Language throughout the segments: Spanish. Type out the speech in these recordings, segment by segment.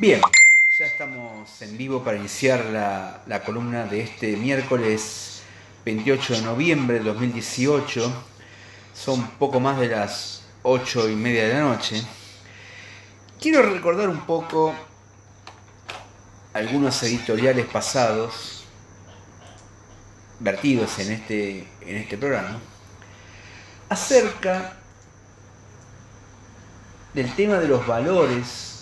Bien, ya estamos en vivo para iniciar la, columna de este miércoles 28 de noviembre de 2018. Son poco más de las 8 y media de la noche. Quiero recordar un poco algunos editoriales pasados vertidos en este, en este programa acerca del tema de los valores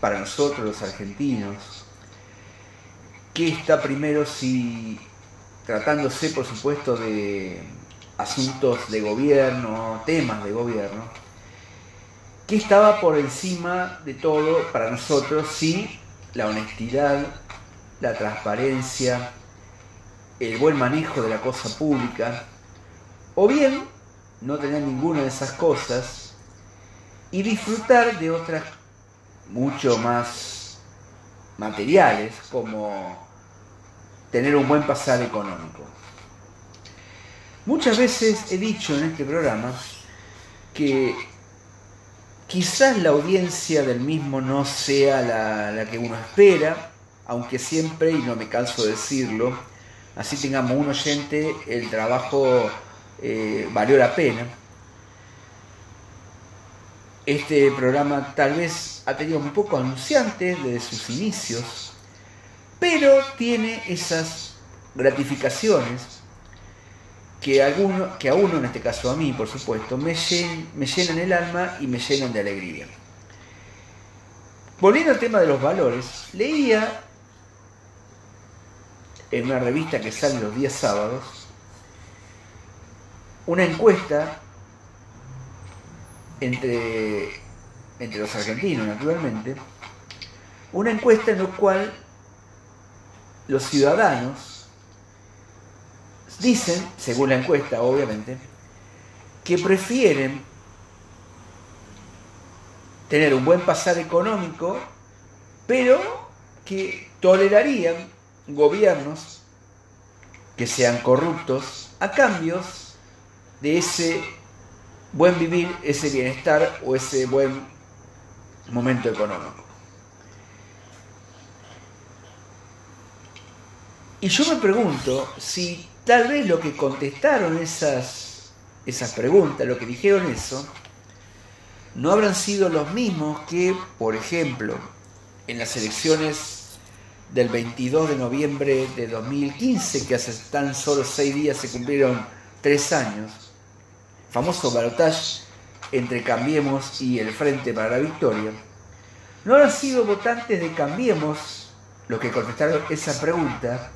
para nosotros los argentinos, que está primero si tratándose por supuesto de asuntos de gobierno, temas de gobierno, que estaba por encima de todo para nosotros si la honestidad, la transparencia, el buen manejo de la cosa pública, o bien no tener ninguna de esas cosas y disfrutar de otras mucho más materiales como tener un buen pasar económico. Muchas veces he dicho en este programa que quizás la audiencia del mismo no sea la, que uno espera, aunque siempre, y no me canso de decirlo, así tengamos un oyente, el trabajo eh, valió la pena este programa tal vez ha tenido un poco anunciantes desde sus inicios, pero tiene esas gratificaciones que, que a uno, en este caso a mí, por supuesto, me, me llenan el alma y me llenan de alegría. Volviendo al tema de los valores, leía en una revista que sale los días sábados una encuesta entre, entre los argentinos, naturalmente, una encuesta en la cual los ciudadanos dicen, según la encuesta obviamente, que prefieren tener un buen pasar económico, pero que tolerarían gobiernos que sean corruptos a cambios de ese buen vivir, ese bienestar o ese buen momento económico. Y yo me pregunto si tal vez lo que contestaron esas, esas preguntas, lo que dijeron eso, no habrán sido los mismos que, por ejemplo, en las elecciones del 22 de noviembre de 2015, que hace tan solo seis días se cumplieron tres años, famoso balotage entre Cambiemos y el Frente para la Victoria, no han sido votantes de Cambiemos los que contestaron esa pregunta.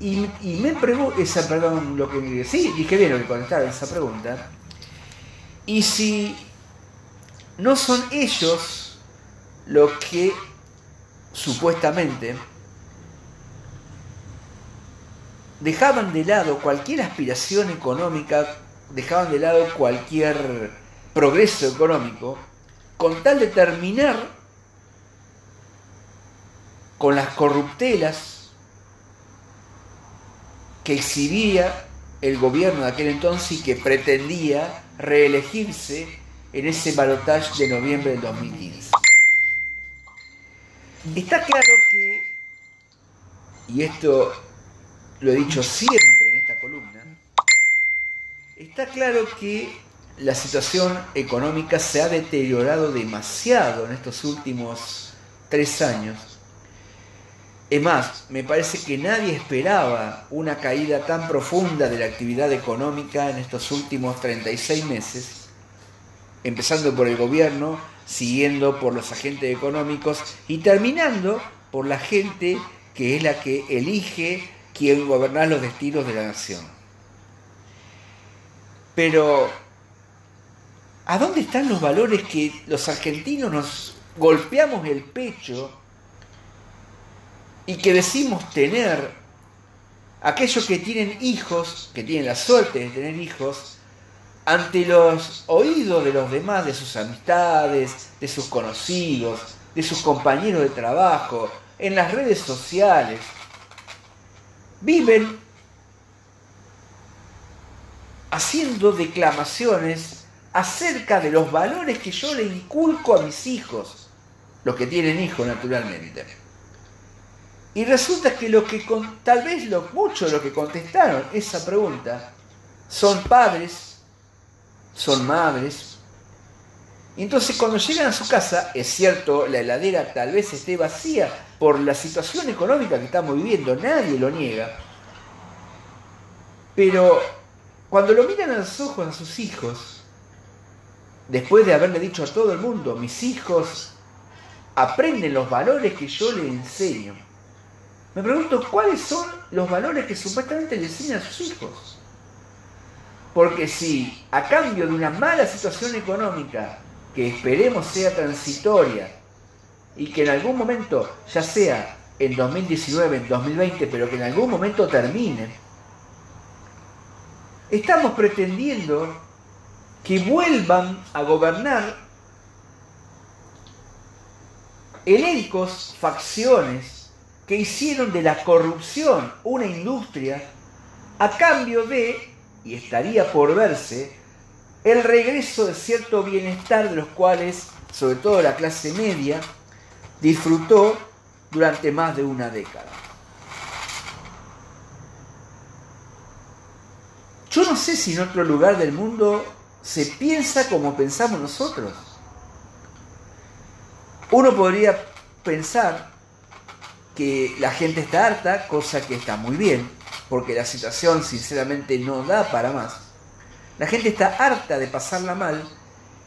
Y, me pregunto, esa, perdón, lo que, sí, dije bien lo que contestaron esa pregunta. Y si no son ellos los que supuestamente dejaban de lado cualquier aspiración económica dejaban de lado cualquier progreso económico con tal de terminar con las corruptelas que exhibía el gobierno de aquel entonces y que pretendía reelegirse en ese balotaje de noviembre del 2015. Está claro que, y esto lo he dicho siempre, Está claro que la situación económica se ha deteriorado demasiado en estos últimos tres años. Es más, me parece que nadie esperaba una caída tan profunda de la actividad económica en estos últimos 36 meses, empezando por el gobierno, siguiendo por los agentes económicos y terminando por la gente que es la que elige quién gobernar los destinos de la nación. Pero, ¿a dónde están los valores que los argentinos nos golpeamos el pecho y que decimos tener? Aquellos que tienen hijos, que tienen la suerte de tener hijos, ante los oídos de los demás, de sus amistades, de sus conocidos, de sus compañeros de trabajo, en las redes sociales, viven haciendo declamaciones acerca de los valores que yo le inculco a mis hijos. los que tienen hijos naturalmente. Y resulta que lo que tal vez lo, muchos de los que contestaron esa pregunta son padres, son madres. Y entonces cuando llegan a su casa, es cierto, la heladera tal vez esté vacía por la situación económica que estamos viviendo, nadie lo niega. Pero cuando lo miran a los ojos a sus hijos, después de haberle dicho a todo el mundo, mis hijos aprenden los valores que yo les enseño, me pregunto cuáles son los valores que supuestamente le enseñan a sus hijos. Porque si a cambio de una mala situación económica, que esperemos sea transitoria, y que en algún momento, ya sea en 2019, en 2020, pero que en algún momento termine, estamos pretendiendo que vuelvan a gobernar elencos, facciones, que hicieron de la corrupción una industria a cambio de, y estaría por verse, el regreso de cierto bienestar de los cuales, sobre todo la clase media, disfrutó durante más de una década. Yo no sé si en otro lugar del mundo se piensa como pensamos nosotros. Uno podría pensar que la gente está harta, cosa que está muy bien, porque la situación sinceramente no da para más. La gente está harta de pasarla mal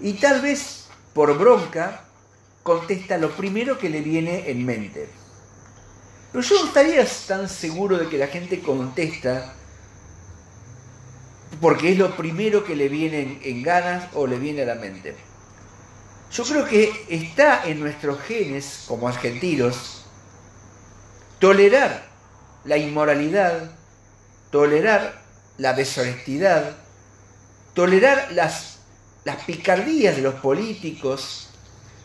y tal vez por bronca contesta lo primero que le viene en mente. Pero yo no estaría tan seguro de que la gente contesta porque es lo primero que le viene en, ganas o le viene a la mente. Yo creo que está en nuestros genes como argentinos Tolerar la inmoralidad, tolerar la deshonestidad, tolerar las, las picardías de los políticos,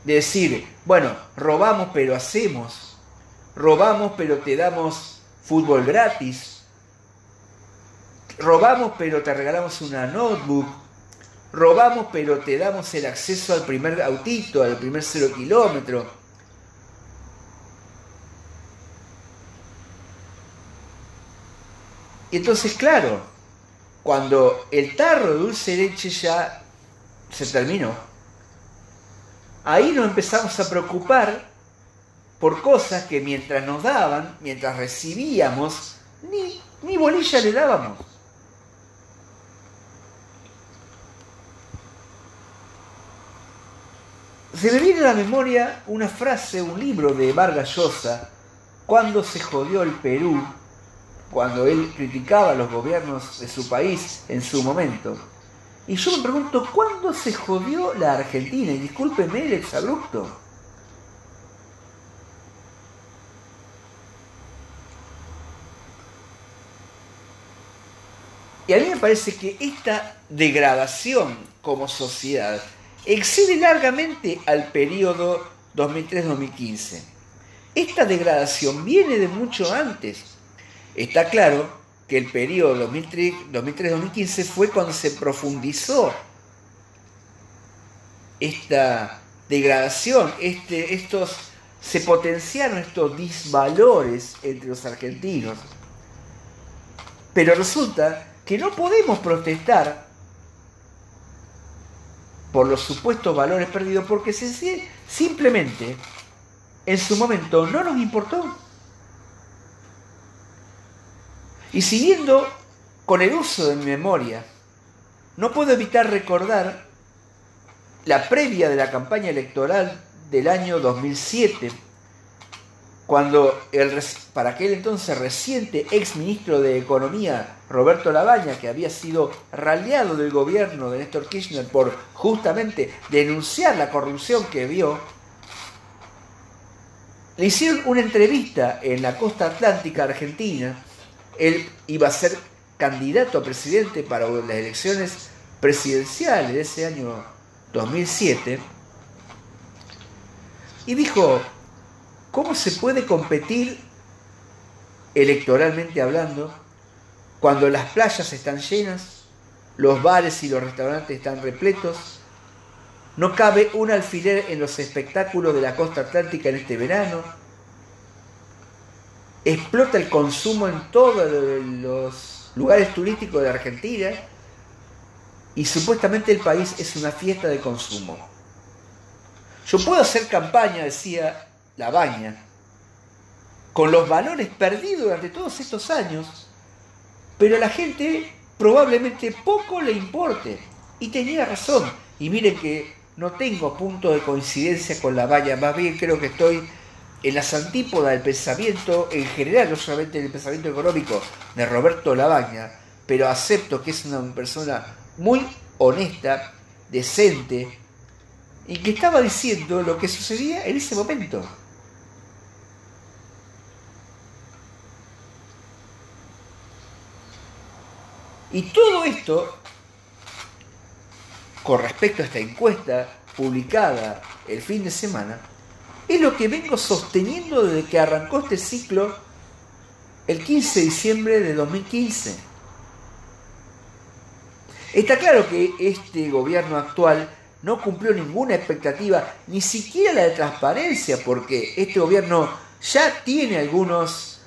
de decir, bueno, robamos pero hacemos, robamos pero te damos fútbol gratis, robamos pero te regalamos una notebook, robamos pero te damos el acceso al primer autito, al primer cero kilómetro, Y entonces, claro, cuando el tarro de dulce leche ya se terminó, ahí nos empezamos a preocupar por cosas que mientras nos daban, mientras recibíamos, ni, ni bolilla le dábamos. Se me viene a la memoria una frase, un libro de Vargas Llosa, cuando se jodió el Perú cuando él criticaba a los gobiernos de su país en su momento. Y yo me pregunto, ¿cuándo se jodió la Argentina? Y discúlpeme el exabrupto. Y a mí me parece que esta degradación como sociedad excede largamente al periodo 2003-2015. Esta degradación viene de mucho antes. Está claro que el periodo 2003-2015 fue cuando se profundizó esta degradación, este, estos, se potenciaron estos disvalores entre los argentinos. Pero resulta que no podemos protestar por los supuestos valores perdidos porque simplemente en su momento no nos importó. Y siguiendo con el uso de mi memoria, no puedo evitar recordar la previa de la campaña electoral del año 2007, cuando el, para aquel entonces reciente ex ministro de Economía, Roberto Labaña, que había sido raleado del gobierno de Néstor Kirchner por justamente denunciar la corrupción que vio, le hicieron una entrevista en la costa atlántica argentina. Él iba a ser candidato a presidente para las elecciones presidenciales de ese año 2007, y dijo, ¿cómo se puede competir electoralmente hablando cuando las playas están llenas, los bares y los restaurantes están repletos, No cabe un alfiler en los espectáculos de la costa atlántica en este verano. Explota el consumo en todos los lugares turísticos de Argentina. Y supuestamente el país es una fiesta de consumo. Yo puedo hacer campaña, decía La Baña, con los valores perdidos durante todos estos años, pero a la gente probablemente poco le importe. Y tenía razón. Y miren que no tengo punto de coincidencia con la valla, más bien creo que estoy en las antípodas del pensamiento en general, no solamente en el pensamiento económico de Roberto Labaña, pero acepto que es una persona muy honesta, decente, y que estaba diciendo lo que sucedía en ese momento. Y todo esto con respecto a esta encuesta publicada el fin de semana, es lo que vengo sosteniendo desde que arrancó este ciclo el 15 de diciembre de 2015. Está claro que este gobierno actual no cumplió ninguna expectativa, ni siquiera la de transparencia, porque este gobierno ya tiene algunos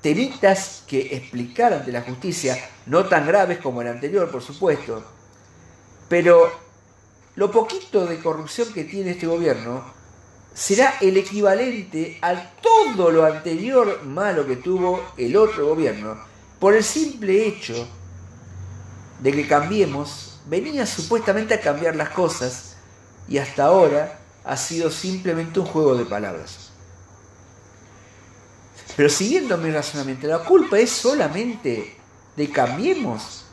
temitas que explicar ante la justicia, no tan graves como el anterior, por supuesto, pero lo poquito de corrupción que tiene este gobierno será el equivalente a todo lo anterior malo que tuvo el otro gobierno, por el simple hecho de que cambiemos, venía supuestamente a cambiar las cosas y hasta ahora ha sido simplemente un juego de palabras. Pero siguiendo mi razonamiento, la culpa es solamente de Cambiemos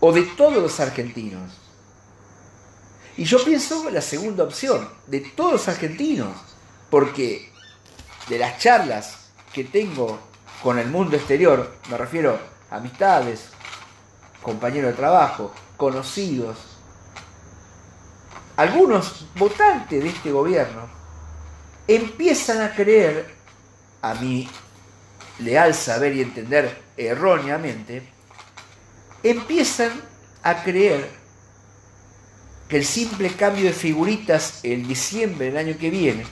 o de todos los argentinos. Y yo pienso la segunda opción, de todos los argentinos, porque de las charlas que tengo con el mundo exterior, me refiero a amistades, compañeros de trabajo, conocidos, algunos votantes de este gobierno empiezan a creer, a mi leal saber y entender erróneamente, empiezan a creer que el simple cambio de figuritas en diciembre del año que viene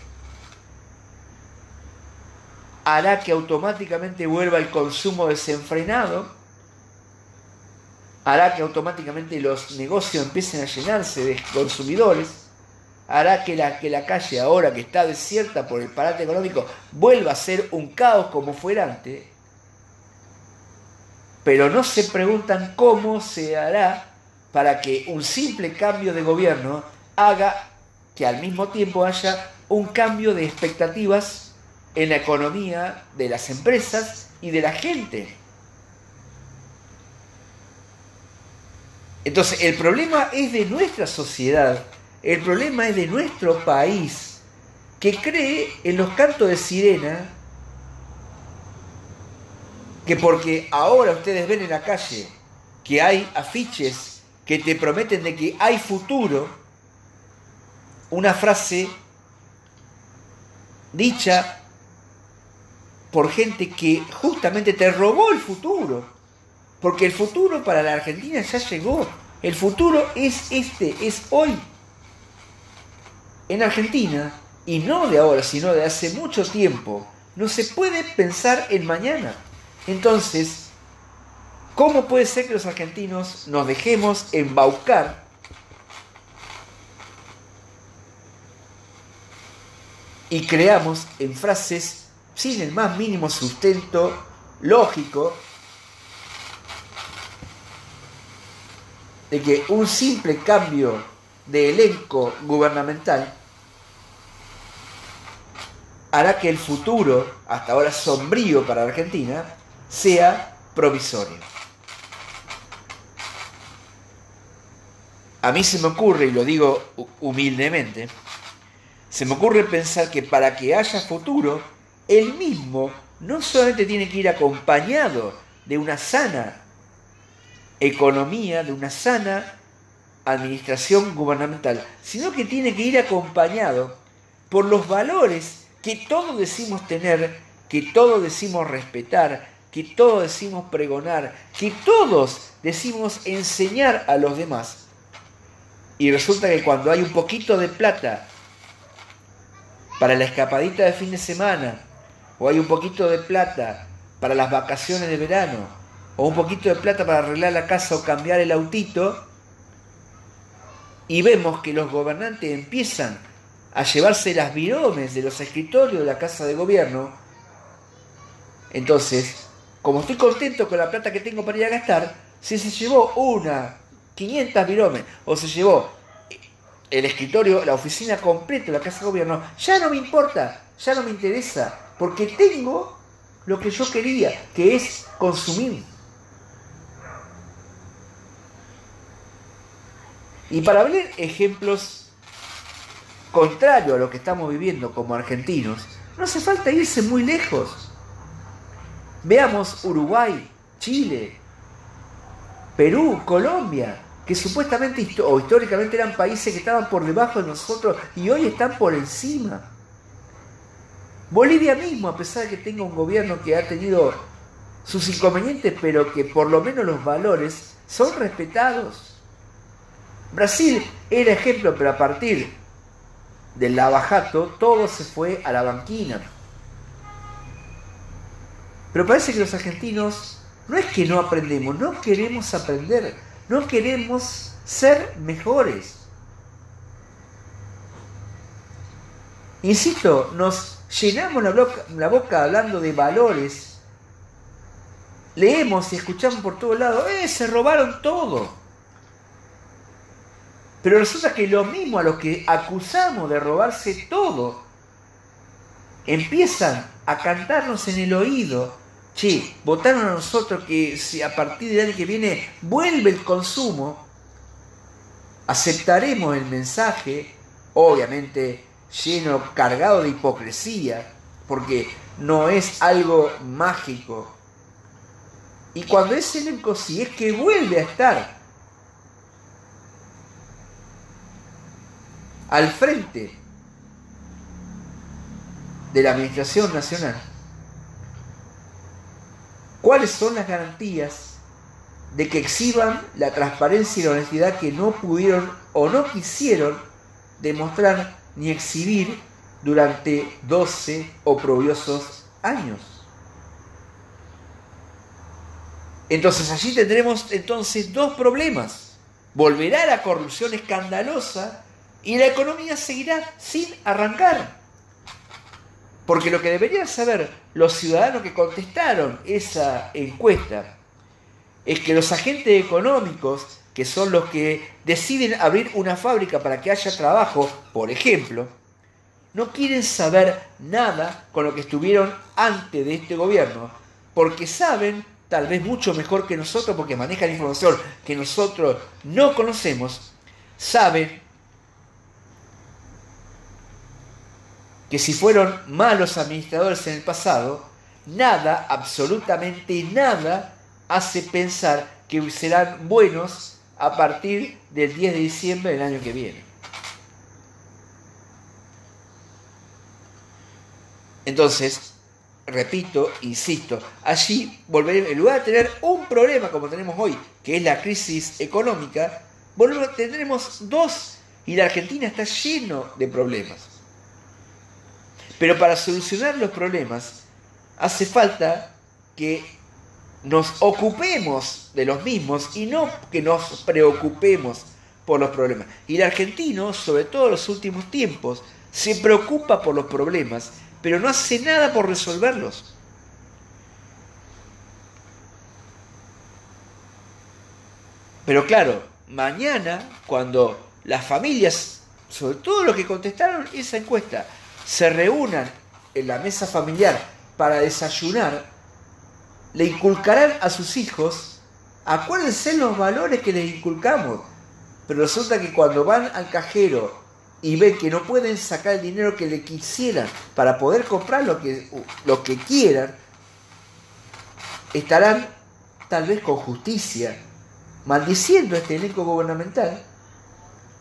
hará que automáticamente vuelva el consumo desenfrenado, hará que automáticamente los negocios empiecen a llenarse de consumidores, hará que la, que la calle ahora que está desierta por el parate económico vuelva a ser un caos como fue antes, pero no se preguntan cómo se hará para que un simple cambio de gobierno haga que al mismo tiempo haya un cambio de expectativas en la economía de las empresas y de la gente. Entonces, el problema es de nuestra sociedad, el problema es de nuestro país, que cree en los cantos de sirena, que porque ahora ustedes ven en la calle que hay afiches que te prometen de que hay futuro, una frase dicha por gente que justamente te robó el futuro, porque el futuro para la Argentina ya llegó, el futuro es este, es hoy. En Argentina, y no de ahora, sino de hace mucho tiempo, no se puede pensar en mañana. Entonces, ¿Cómo puede ser que los argentinos nos dejemos embaucar y creamos en frases sin el más mínimo sustento lógico de que un simple cambio de elenco gubernamental hará que el futuro, hasta ahora sombrío para Argentina, sea provisorio. a mí se me ocurre, y lo digo humildemente, se me ocurre pensar que para que haya futuro, el mismo no solamente tiene que ir acompañado de una sana economía, de una sana administración gubernamental, sino que tiene que ir acompañado por los valores que todos decimos tener, que todos decimos respetar, que todos decimos pregonar, que todos decimos enseñar a los demás. Y resulta que cuando hay un poquito de plata para la escapadita de fin de semana, o hay un poquito de plata para las vacaciones de verano, o un poquito de plata para arreglar la casa o cambiar el autito, y vemos que los gobernantes empiezan a llevarse las viromes de los escritorios de la casa de gobierno, entonces, como estoy contento con la plata que tengo para ir a gastar, si se llevó una, 500 viromes, o se llevó el escritorio, la oficina completa, la casa de gobierno, ya no me importa, ya no me interesa, porque tengo lo que yo quería, que es consumir. Y para ver ejemplos contrarios a lo que estamos viviendo como argentinos, no hace falta irse muy lejos. Veamos Uruguay, Chile, Perú, Colombia, que supuestamente o históricamente eran países que estaban por debajo de nosotros y hoy están por encima. Bolivia mismo, a pesar de que tenga un gobierno que ha tenido sus inconvenientes, pero que por lo menos los valores son respetados. Brasil era ejemplo, pero a partir del lavajato todo se fue a la banquina. Pero parece que los argentinos no es que no aprendemos, no queremos aprender, no queremos ser mejores. Insisto, nos llenamos la boca, la boca hablando de valores, leemos y escuchamos por todos lados, ¡eh! Se robaron todo. Pero resulta que lo mismo a los que acusamos de robarse todo, empiezan a cantarnos en el oído, che, votaron a nosotros que si a partir del año que viene vuelve el consumo, aceptaremos el mensaje, obviamente lleno, cargado de hipocresía, porque no es algo mágico. Y cuando ese elenco sí es que vuelve a estar al frente de la Administración Nacional, ¿cuáles son las garantías de que exhiban la transparencia y la honestidad que no pudieron o no quisieron demostrar ni exhibir durante 12 oprobiosos años? Entonces allí tendremos entonces dos problemas. Volverá la corrupción escandalosa y la economía seguirá sin arrancar. Porque lo que deberían saber los ciudadanos que contestaron esa encuesta es que los agentes económicos, que son los que deciden abrir una fábrica para que haya trabajo, por ejemplo, no quieren saber nada con lo que estuvieron antes de este gobierno, porque saben, tal vez mucho mejor que nosotros, porque manejan información que nosotros no conocemos, saben que si fueron malos administradores en el pasado, nada, absolutamente nada, hace pensar que serán buenos a partir del 10 de diciembre del año que viene. Entonces, repito, insisto, allí volveremos, en lugar de tener un problema como tenemos hoy, que es la crisis económica, volveremos, tendremos dos y la Argentina está lleno de problemas. Pero para solucionar los problemas hace falta que nos ocupemos de los mismos y no que nos preocupemos por los problemas. Y el argentino, sobre todo en los últimos tiempos, se preocupa por los problemas, pero no hace nada por resolverlos. Pero claro, mañana, cuando las familias, sobre todo los que contestaron esa encuesta, se reúnan en la mesa familiar para desayunar, le inculcarán a sus hijos, acuérdense los valores que les inculcamos. Pero resulta que cuando van al cajero y ven que no pueden sacar el dinero que le quisieran para poder comprar lo que, lo que quieran, estarán tal vez con justicia maldiciendo este elenco gubernamental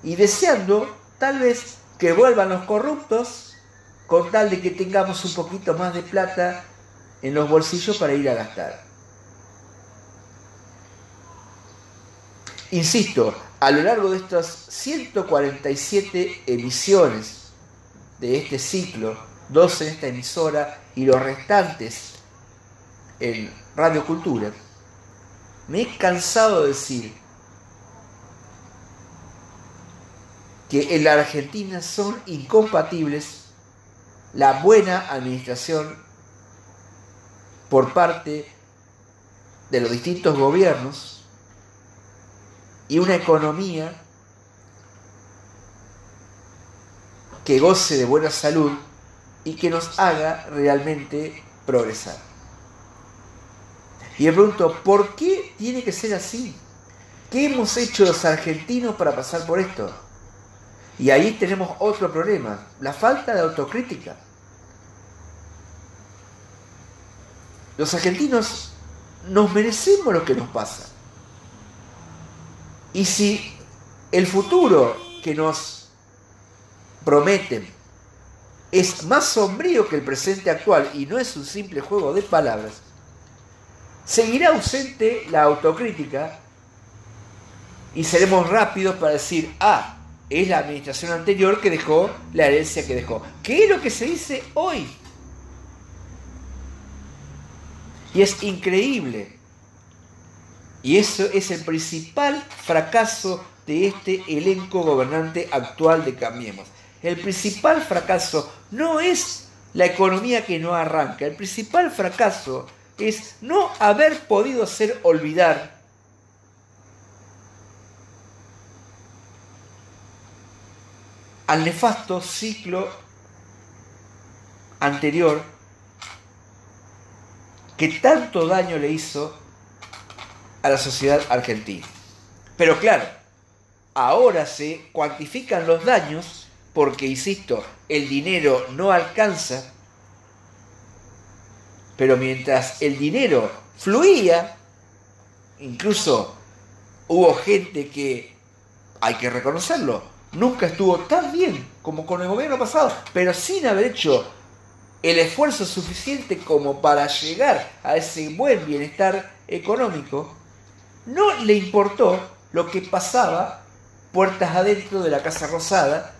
y deseando tal vez que vuelvan los corruptos con tal de que tengamos un poquito más de plata en los bolsillos para ir a gastar. Insisto, a lo largo de estas 147 emisiones de este ciclo, 12 en esta emisora y los restantes en Radio Cultura, me he cansado de decir que en la Argentina son incompatibles la buena administración por parte de los distintos gobiernos y una economía que goce de buena salud y que nos haga realmente progresar. Y me pregunto, ¿por qué tiene que ser así? ¿Qué hemos hecho los argentinos para pasar por esto? Y ahí tenemos otro problema, la falta de autocrítica. Los argentinos nos merecemos lo que nos pasa. Y si el futuro que nos prometen es más sombrío que el presente actual y no es un simple juego de palabras, seguirá ausente la autocrítica y seremos rápidos para decir, ah, es la administración anterior que dejó la herencia que dejó. ¿Qué es lo que se dice hoy? Y es increíble. Y eso es el principal fracaso de este elenco gobernante actual de Cambiemos. El principal fracaso no es la economía que no arranca, el principal fracaso es no haber podido hacer olvidar al nefasto ciclo anterior que tanto daño le hizo a la sociedad argentina. Pero claro, ahora se cuantifican los daños porque, insisto, el dinero no alcanza, pero mientras el dinero fluía, incluso hubo gente que, hay que reconocerlo, nunca estuvo tan bien como con el gobierno pasado, pero sin haber hecho el esfuerzo suficiente como para llegar a ese buen bienestar económico, no le importó lo que pasaba puertas adentro de la Casa Rosada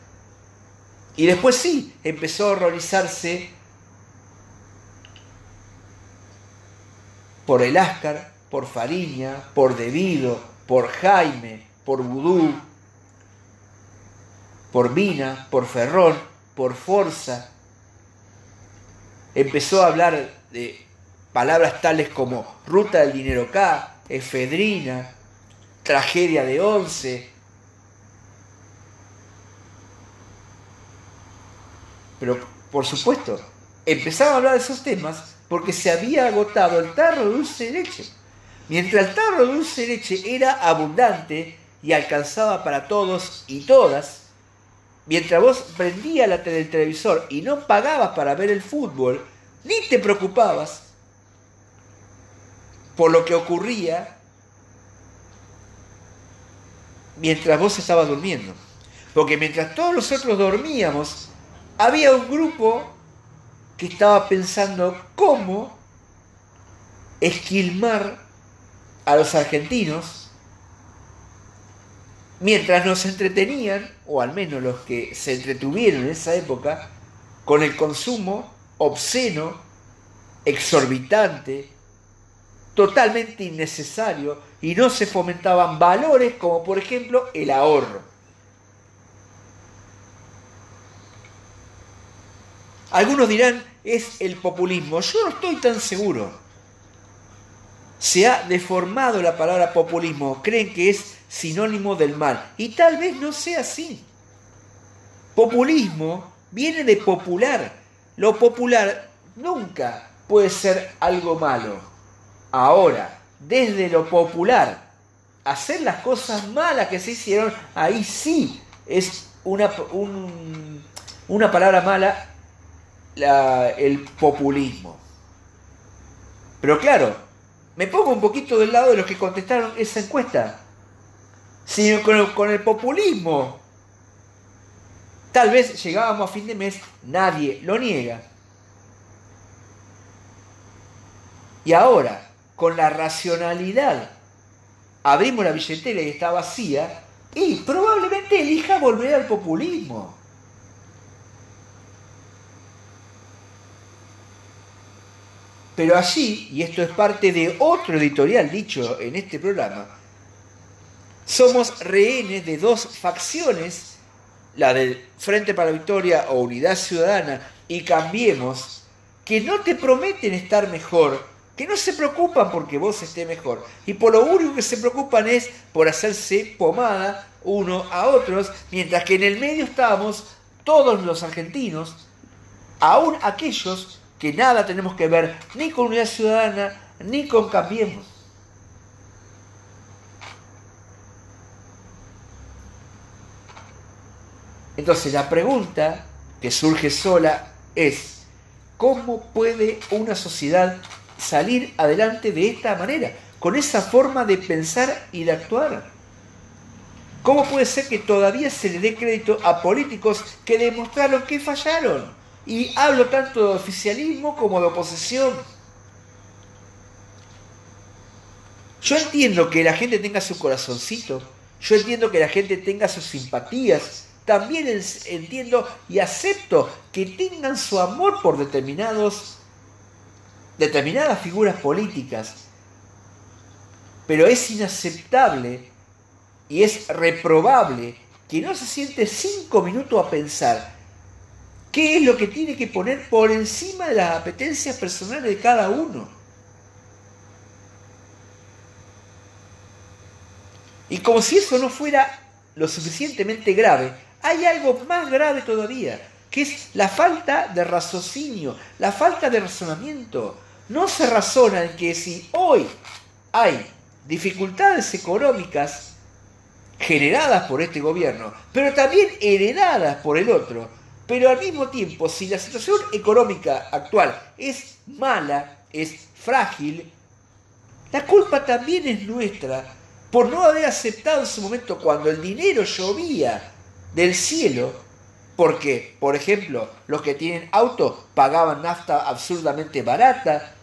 y después sí, empezó a horrorizarse por el Ascar, por Fariña, por Debido, por Jaime, por Vudú, por Mina, por Ferrón, por Forza. Empezó a hablar de palabras tales como ruta del dinero K, efedrina, tragedia de once. Pero, por supuesto, empezaba a hablar de esos temas porque se había agotado el tarro de dulce de leche. Mientras el tarro de dulce de leche era abundante y alcanzaba para todos y todas, mientras vos prendías la el televisor y no pagabas para ver el fútbol, ni te preocupabas por lo que ocurría mientras vos estabas durmiendo. Porque mientras todos nosotros dormíamos, había un grupo que estaba pensando cómo esquilmar a los argentinos mientras nos entretenían, o al menos los que se entretuvieron en esa época, con el consumo obsceno, exorbitante, totalmente innecesario, y no se fomentaban valores como por ejemplo el ahorro. Algunos dirán, es el populismo. Yo no estoy tan seguro. Se ha deformado la palabra populismo. Creen que es sinónimo del mal. Y tal vez no sea así. Populismo viene de popular. Lo popular nunca puede ser algo malo. Ahora, desde lo popular, hacer las cosas malas que se hicieron, ahí sí es una, una palabra mala el populismo. Pero claro, me pongo un poquito del lado de los que contestaron esa encuesta sino con el, populismo. Tal vez llegábamos a fin de mes, nadie lo niega. Y ahora, con la racionalidad, abrimos la billetera y está vacía, y probablemente elija volver al populismo. Pero allí, y esto es parte de otro editorial dicho en este programa, somos rehenes de dos facciones, la del Frente para la Victoria o Unidad Ciudadana y Cambiemos, que no te prometen estar mejor, que no se preocupan porque vos estés mejor, y por lo único que se preocupan es por hacerse pomada uno a otros, mientras que en el medio estamos todos los argentinos, aún aquellos que nada tenemos que ver ni con Unidad Ciudadana ni con Cambiemos. Entonces la pregunta que surge sola es, ¿cómo puede una sociedad salir adelante de esta manera, con esa forma de pensar y de actuar? ¿Cómo puede ser que todavía se le dé crédito a políticos que demostraron que fallaron? Y hablo tanto de oficialismo como de oposición. Yo entiendo que la gente tenga su corazoncito, yo entiendo que la gente tenga sus simpatías, también entiendo y acepto que tengan su amor por determinados, determinadas figuras políticas. Pero es inaceptable y es reprobable que no se siente cinco minutos a pensar ¿Qué es lo que tiene que poner por encima de las apetencias personales de cada uno? Y como si eso no fuera lo suficientemente grave, hay algo más grave todavía, que es la falta de raciocinio, la falta de razonamiento. No se razona en que si hoy hay dificultades económicas generadas por este gobierno, pero también heredadas por el otro, pero al mismo tiempo, si la situación económica actual es mala, es frágil, la culpa también es nuestra por no haber aceptado en su momento cuando el dinero llovía del cielo, porque, por ejemplo, los que tienen auto pagaban nafta absurdamente barata,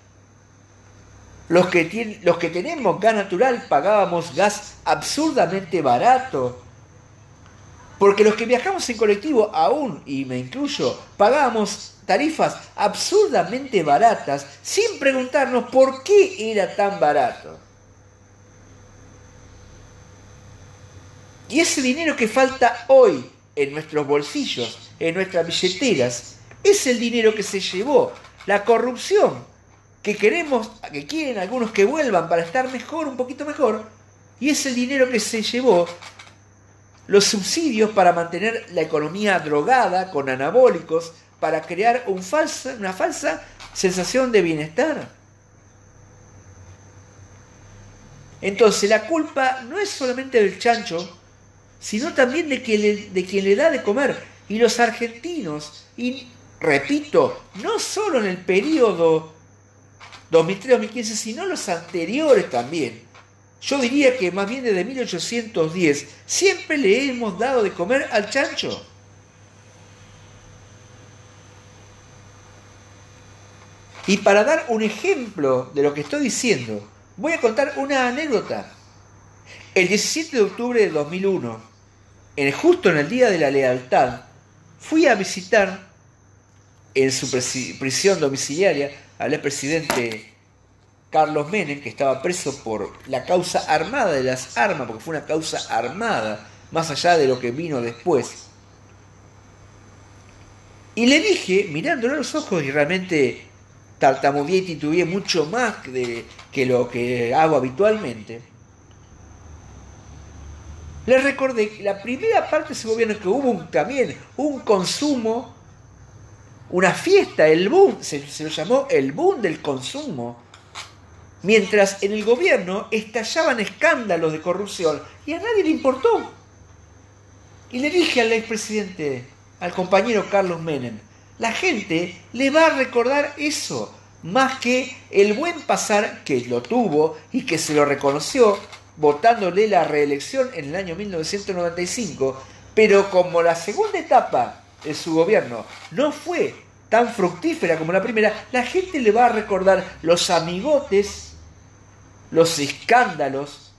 los que, tienen, los que tenemos gas natural pagábamos gas absurdamente barato, porque los que viajamos en colectivo aún, y me incluyo, pagábamos tarifas absurdamente baratas sin preguntarnos por qué era tan barato. Y ese dinero que falta hoy en nuestros bolsillos, en nuestras billeteras, es el dinero que se llevó la corrupción que queremos, que quieren algunos que vuelvan para estar mejor, un poquito mejor, y es el dinero que se llevó los subsidios para mantener la economía drogada con anabólicos, para crear una falsa sensación de bienestar. Entonces la culpa no es solamente del chancho, sino también de quien le, da de comer. Y los argentinos, y repito, no solo en el periodo 2003-2015, sino los anteriores también, yo diría que más bien desde 1810 siempre le hemos dado de comer al chancho. Y para dar un ejemplo de lo que estoy diciendo, voy a contar una anécdota. El 17 de octubre de 2001, en, justo en el Día de la Lealtad, fui a visitar en su prisión domiciliaria al presidente Carlos Menem, que estaba preso por la causa armada de las armas, porque fue una causa armada, más allá de lo que vino después. Y le dije, mirándole a los ojos, y realmente tartamudeé y titubeé mucho más de, que lo que hago habitualmente, le recordé que la primera parte de ese gobierno que hubo un, también un consumo, una fiesta, el boom, se, se lo llamó el boom del consumo, mientras en el gobierno estallaban escándalos de corrupción y a nadie le importó. Y le dije al expresidente, al compañero Carlos Menem, la gente le va a recordar eso, más que el buen pasar que lo tuvo y que se lo reconoció votándole la reelección en el año 1995, pero como la segunda etapa de su gobierno no fue tan fructífera como la primera, la gente le va a recordar los amigotes los escándalos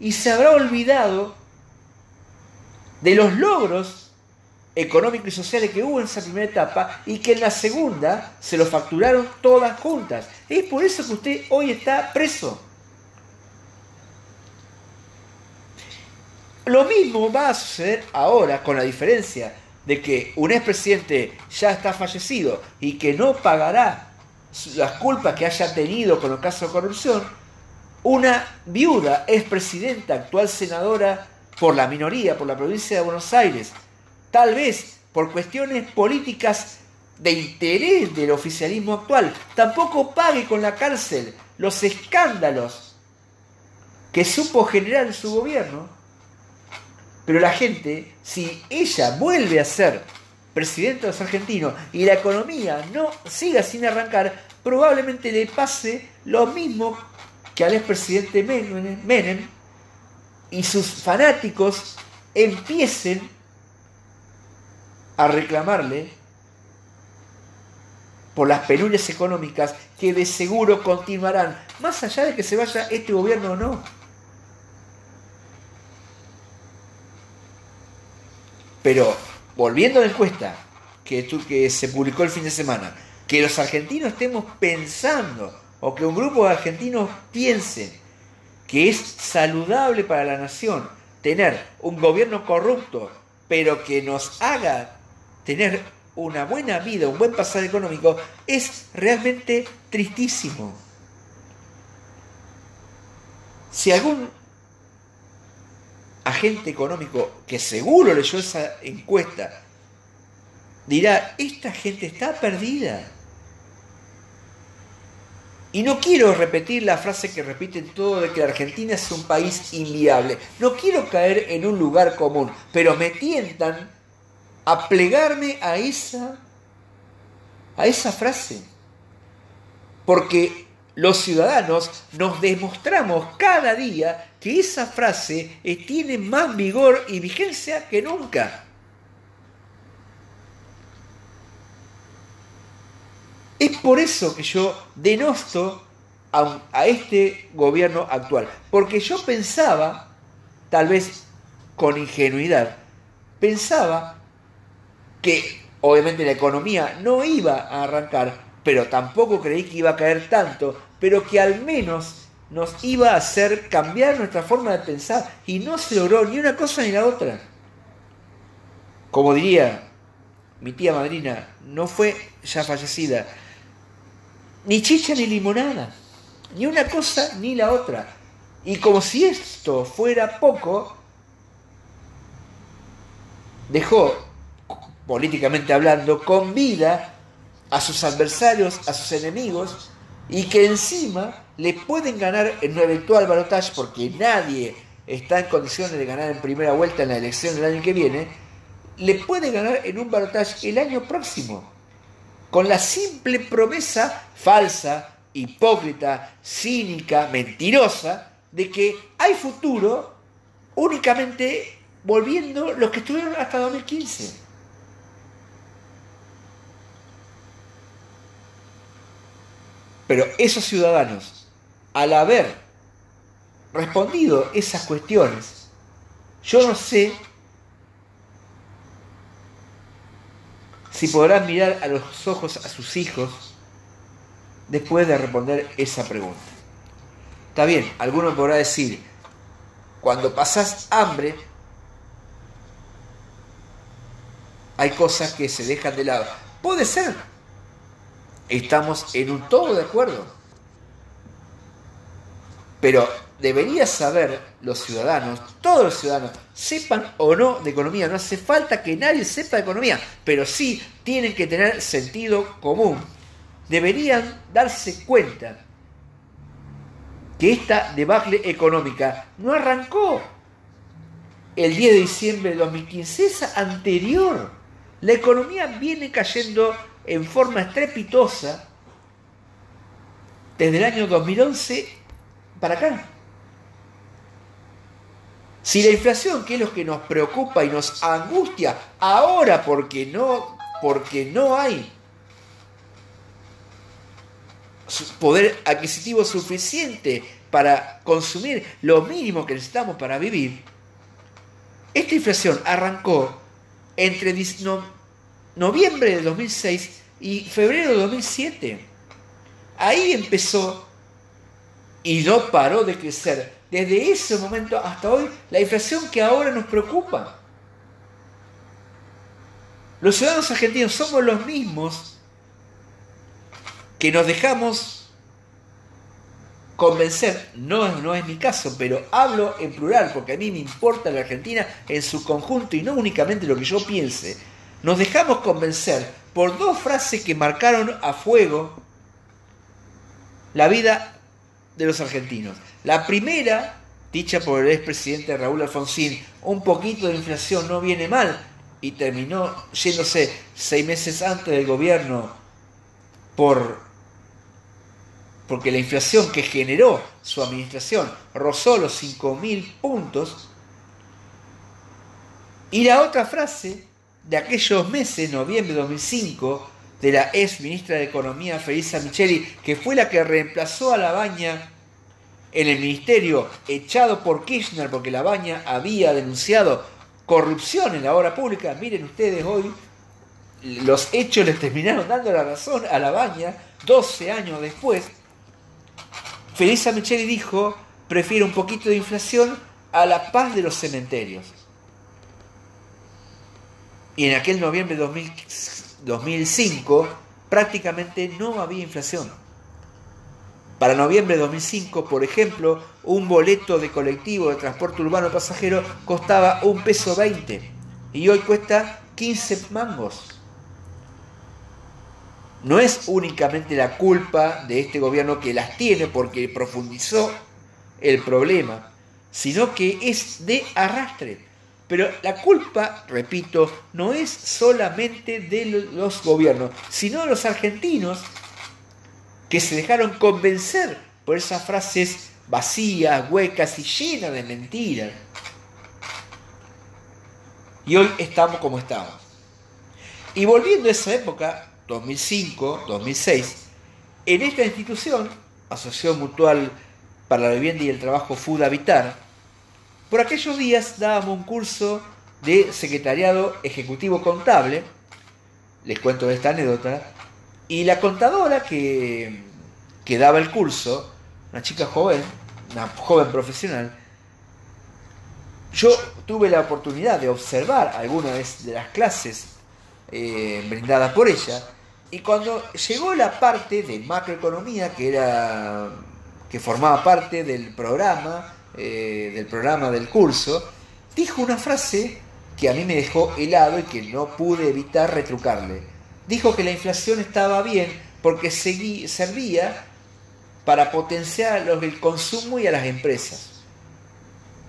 y se habrá olvidado de los logros económicos y sociales que hubo en esa primera etapa y que en la segunda se lo facturaron todas juntas. Es por eso que usted hoy está preso. Lo mismo va a suceder ahora con la diferencia de que un expresidente ya está fallecido y que no pagará las culpas que haya tenido con el caso de corrupción, una viuda expresidenta, actual senadora por la minoría, por la provincia de Buenos Aires, tal vez por cuestiones políticas de interés del oficialismo actual, tampoco pague con la cárcel los escándalos que supo generar en su gobierno. Pero la gente, si ella vuelve a ser presidente de los argentinos y la economía no siga sin arrancar, probablemente le pase lo mismo que al expresidente Menem y sus fanáticos empiecen a reclamarle por las penurias económicas que de seguro continuarán, más allá de que se vaya este gobierno o no. Pero, volviendo a la encuesta que, se publicó el fin de semana, que los argentinos estemos pensando, o que un grupo de argentinos piensen que es saludable para la nación tener un gobierno corrupto, pero que nos haga tener una buena vida, un buen pasar económico, es realmente tristísimo. Si algún agente económico que seguro leyó esa encuesta dirá, esta gente está perdida. Y no quiero repetir la frase que repiten todo de que Argentina es un país inviable. No quiero caer en un lugar común, pero me tientan a plegarme a esa, a esa frase. Porque los ciudadanos nos demostramos cada día que esa frase tiene más vigor y vigencia que nunca. Es por eso que yo denosto a, a, este gobierno actual. Porque yo pensaba, tal vez con ingenuidad, pensaba que obviamente la economía no iba a arrancar, pero tampoco creí que iba a caer tanto, pero que al menos nos iba a hacer cambiar nuestra forma de pensar y no se logró ni una cosa ni la otra. Como diría mi tía madrina, no fue ya fallecida, ni chicha ni limonada, ni una cosa ni la otra. Y como si esto fuera poco, dejó, políticamente hablando, con vida a sus adversarios, a sus enemigos, y que encima le pueden ganar en un eventual balotaje, porque nadie está en condiciones de ganar en primera vuelta en la elección del año que viene, le puede ganar en un balotaje el año próximo con la simple promesa falsa, hipócrita, cínica, mentirosa, de que hay futuro únicamente volviendo los que estuvieron hasta 2015. Pero esos ciudadanos, al haber respondido esas cuestiones, yo no sé si podrán mirar a los ojos a sus hijos después de responder esa pregunta. Está bien, alguno podrá decir, cuando pasas hambre, hay cosas que se dejan de lado. Puede ser. Estamos en un todo de acuerdo. Pero debería saber los ciudadanos, todos los ciudadanos, sepan o no de economía. No hace falta que nadie sepa de economía, pero sí tienen que tener sentido común. Deberían darse cuenta que esta debacle económica no arrancó el 10 de diciembre de 2015, es anterior. La economía viene cayendo en forma estrepitosa desde el año 2011 para acá. Si la inflación, que es lo que nos preocupa y nos angustia ahora porque no, porque no hay poder adquisitivo suficiente para consumir lo mínimo que necesitamos para vivir, esta inflación arrancó entre noviembre de 2006 y febrero de 2007. Ahí empezó y no paró de crecer. Desde ese momento hasta hoy, la inflación que ahora nos preocupa. Los ciudadanos argentinos somos los mismos que nos dejamos convencer, no, no es mi caso, pero hablo en plural porque a mí me importa la Argentina en su conjunto y no únicamente lo que yo piense. Nos dejamos convencer por dos frases que marcaron a fuego la vida de los argentinos. La primera, dicha por el expresidente Raúl Alfonsín, un poquito de inflación no viene mal, y terminó yéndose seis meses antes del gobierno por porque la inflación que generó su administración rozó los 5.000 puntos. Y la otra frase de aquellos meses, noviembre de 2005, de la ex ministra de Economía, Felisa Micheli, que fue la que reemplazó a la baña en el ministerio, echado por Kirchner, porque la baña había denunciado corrupción en la obra pública. Miren ustedes hoy, los hechos les terminaron dando la razón a la baña 12 años después. Felisa Micheli dijo, prefiere un poquito de inflación a la paz de los cementerios. Y en aquel noviembre de 2005 prácticamente no había inflación. Para noviembre de 2005, por ejemplo, un boleto de colectivo de transporte urbano pasajero costaba un peso 20 y hoy cuesta 15 mangos no es únicamente la culpa de este gobierno que las tiene porque profundizó el problema, sino que es de arrastre. Pero la culpa, repito, no es solamente de los gobiernos, sino de los argentinos que se dejaron convencer por esas frases vacías, huecas y llenas de mentiras. Y hoy estamos como estamos. Y volviendo a esa época, 2005, 2006, en esta institución, Asociación Mutual para la Vivienda y el Trabajo Food Habitar, por aquellos días dábamos un curso de secretariado ejecutivo contable, les cuento esta anécdota, y la contadora que, daba el curso, una chica joven, una joven profesional, yo tuve la oportunidad de observar algunas de las clases eh, brindadas por ella. Y cuando llegó la parte de macroeconomía, que era que formaba parte del programa, eh, del programa del curso, dijo una frase que a mí me dejó helado y que no pude evitar retrucarle. Dijo que la inflación estaba bien porque servía para potenciar el consumo y a las empresas.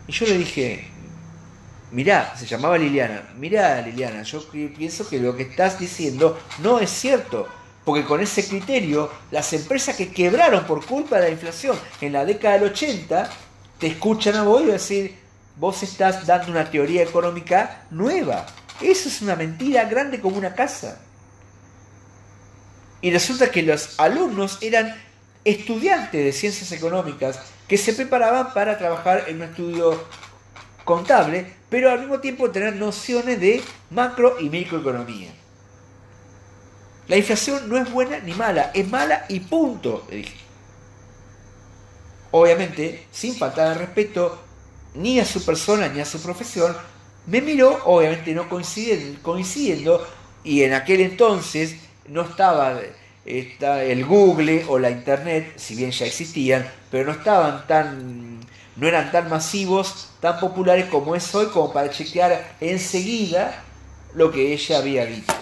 Y yo le dije, mirá, se llamaba Liliana, mirá Liliana, yo pienso que lo que estás diciendo no es cierto, porque con ese criterio las empresas que quebraron por culpa de la inflación en la década del 80 te escuchan a vos y decir, vos estás dando una teoría económica nueva. Eso es una mentira grande como una casa. Y resulta que los alumnos eran estudiantes de ciencias económicas que se preparaban para trabajar en un estudio contable, pero al mismo tiempo tener nociones de macro y microeconomía. La inflación no es buena ni mala, es mala y punto. Obviamente, sin faltar al respeto ni a su persona ni a su profesión, me miró, obviamente no coincidiendo, y en aquel entonces no estaba el Google o la Internet, si bien ya existían, pero no estaban tan no eran tan masivos, tan populares como es hoy, como para chequear enseguida lo que ella había dicho.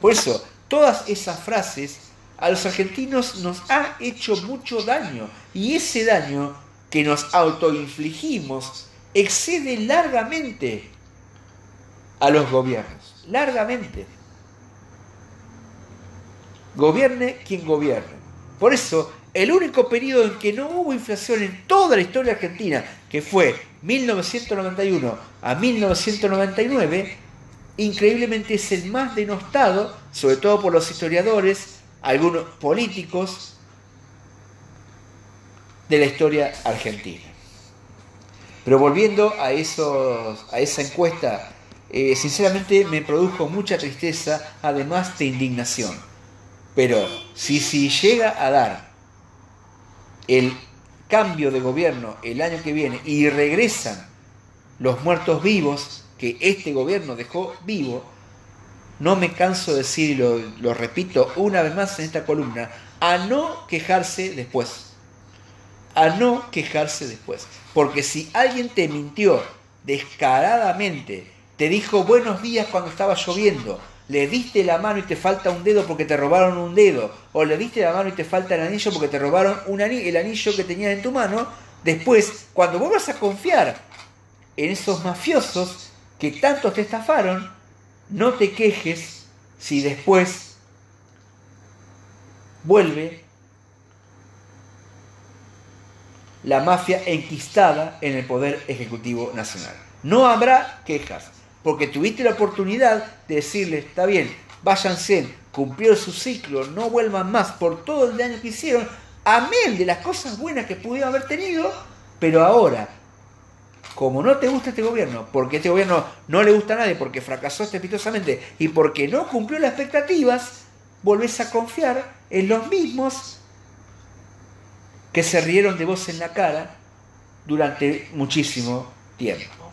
Por eso, todas esas frases a los argentinos nos ha hecho mucho daño y ese daño que nos autoinfligimos excede largamente a los gobiernos, largamente. Gobierne quien gobierne. Por eso el único periodo en que no hubo inflación en toda la historia argentina, que fue 1991 a 1999, increíblemente es el más denostado, sobre todo por los historiadores, algunos políticos de la historia argentina. Pero volviendo a, esos, a esa encuesta, eh, sinceramente me produjo mucha tristeza, además de indignación. Pero si, si llega a dar el cambio de gobierno el año que viene y regresan los muertos vivos que este gobierno dejó vivo, no me canso de decir, y lo, repito una vez más en esta columna, a no quejarse después. A no quejarse después. Porque si alguien te mintió descaradamente, te dijo buenos días cuando estaba lloviendo, le diste la mano y te falta un dedo porque te robaron un dedo, o le diste la mano y te falta el anillo porque te robaron un el anillo que tenías en tu mano, después, cuando vos vas a confiar en esos mafiosos que tanto te estafaron, no te quejes si después vuelve la mafia enquistada en el Poder Ejecutivo Nacional. No habrá quejas, porque tuviste la oportunidad de decirle, está bien, váyanse, cumplió su ciclo, no vuelvan más por todo el daño que hicieron, amén de las cosas buenas que pudieron haber tenido, pero ahora, como no te gusta este gobierno, porque este gobierno no le gusta a nadie, porque fracasó estrepitosamente y porque no cumplió las expectativas, volvés a confiar en los mismos que se rieron de vos en la cara durante muchísimo tiempo.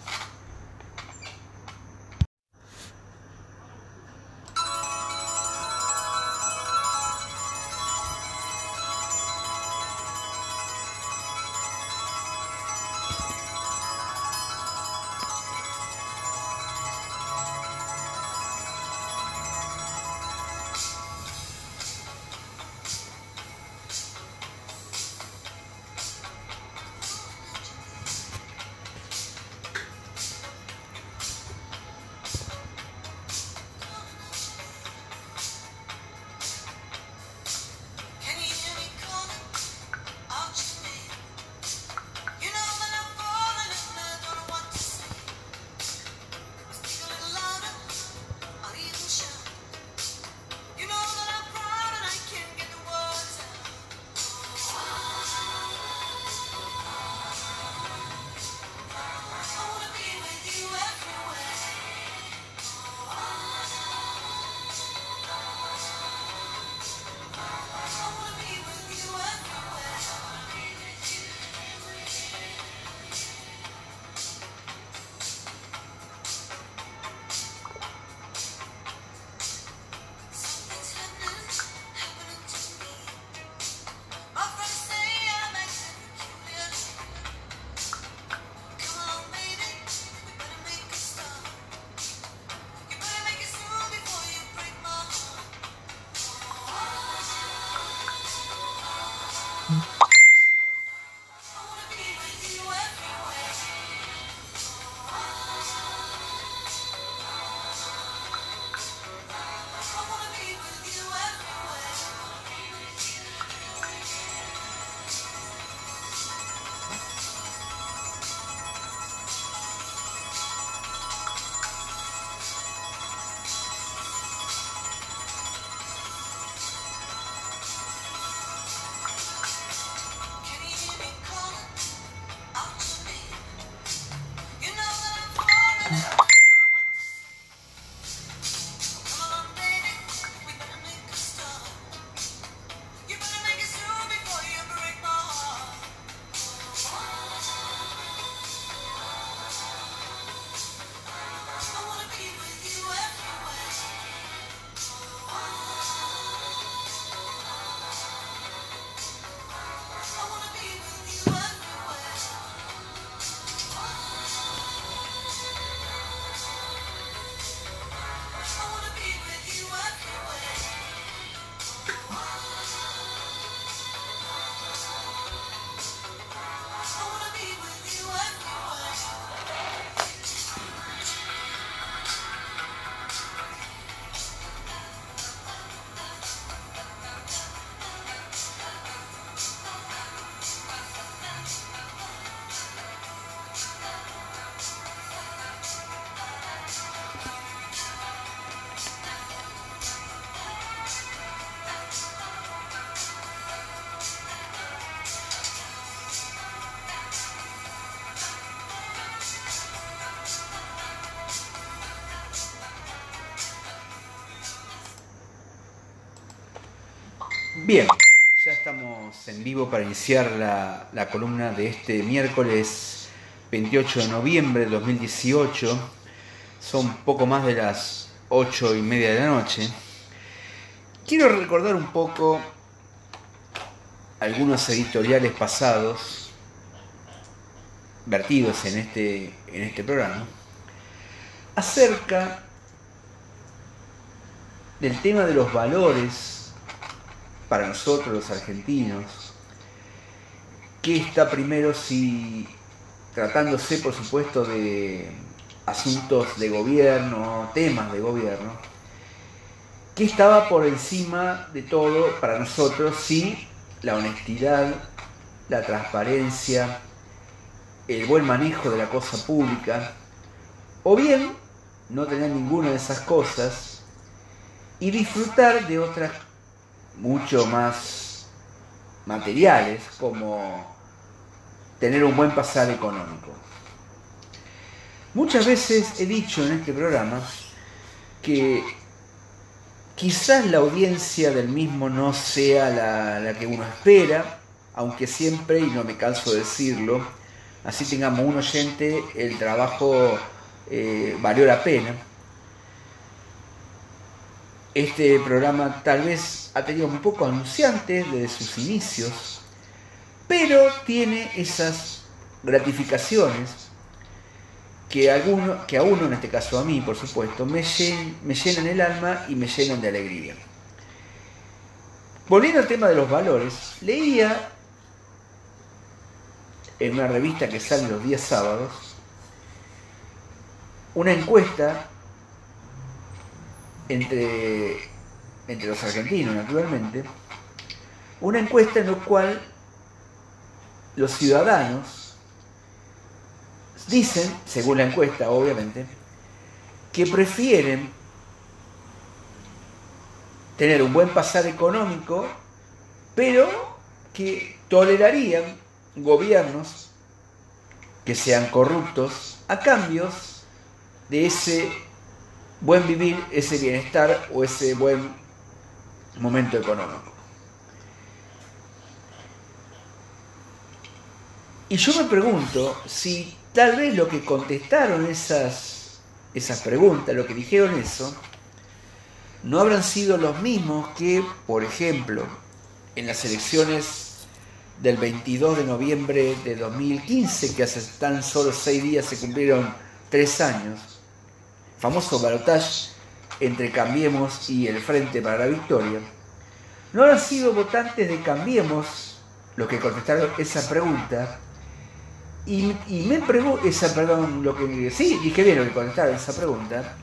Bien, ya estamos en vivo para iniciar la, columna de este miércoles 28 de noviembre de 2018. Son poco más de las 8 y media de la noche. Quiero recordar un poco algunos editoriales pasados vertidos en este, en este programa acerca del tema de los valores para nosotros los argentinos, ¿qué está primero si tratándose por supuesto de asuntos de gobierno, temas de gobierno, ¿qué estaba por encima de todo para nosotros si la honestidad, la transparencia, el buen manejo de la cosa pública, o bien no tener ninguna de esas cosas y disfrutar de otras mucho más materiales como tener un buen pasar económico. Muchas veces he dicho en este programa que quizás la audiencia del mismo no sea la, que uno espera, aunque siempre, y no me canso de decirlo, así tengamos un oyente, el trabajo eh, valió la pena este programa tal vez ha tenido un poco anunciantes desde sus inicios, pero tiene esas gratificaciones que, que a uno, en este caso a mí, por supuesto, me, me llenan el alma y me llenan de alegría. Volviendo al tema de los valores, leía en una revista que sale los días sábados una encuesta entre, entre los argentinos, naturalmente, una encuesta en la cual los ciudadanos dicen, según la encuesta obviamente, que prefieren tener un buen pasar económico, pero que tolerarían gobiernos que sean corruptos a cambios de ese buen vivir, ese bienestar o ese buen momento económico. Y yo me pregunto si tal vez lo que contestaron esas, esas preguntas, lo que dijeron eso, no habrán sido los mismos que, por ejemplo, en las elecciones del 22 de noviembre de 2015, que hace tan solo seis días se cumplieron tres años, famoso balotage entre Cambiemos y el Frente para la Victoria, no han sido votantes de Cambiemos los que contestaron esa pregunta. Y, me pregunto, esa, perdón, lo que sí, dije bien lo que contestaron esa pregunta.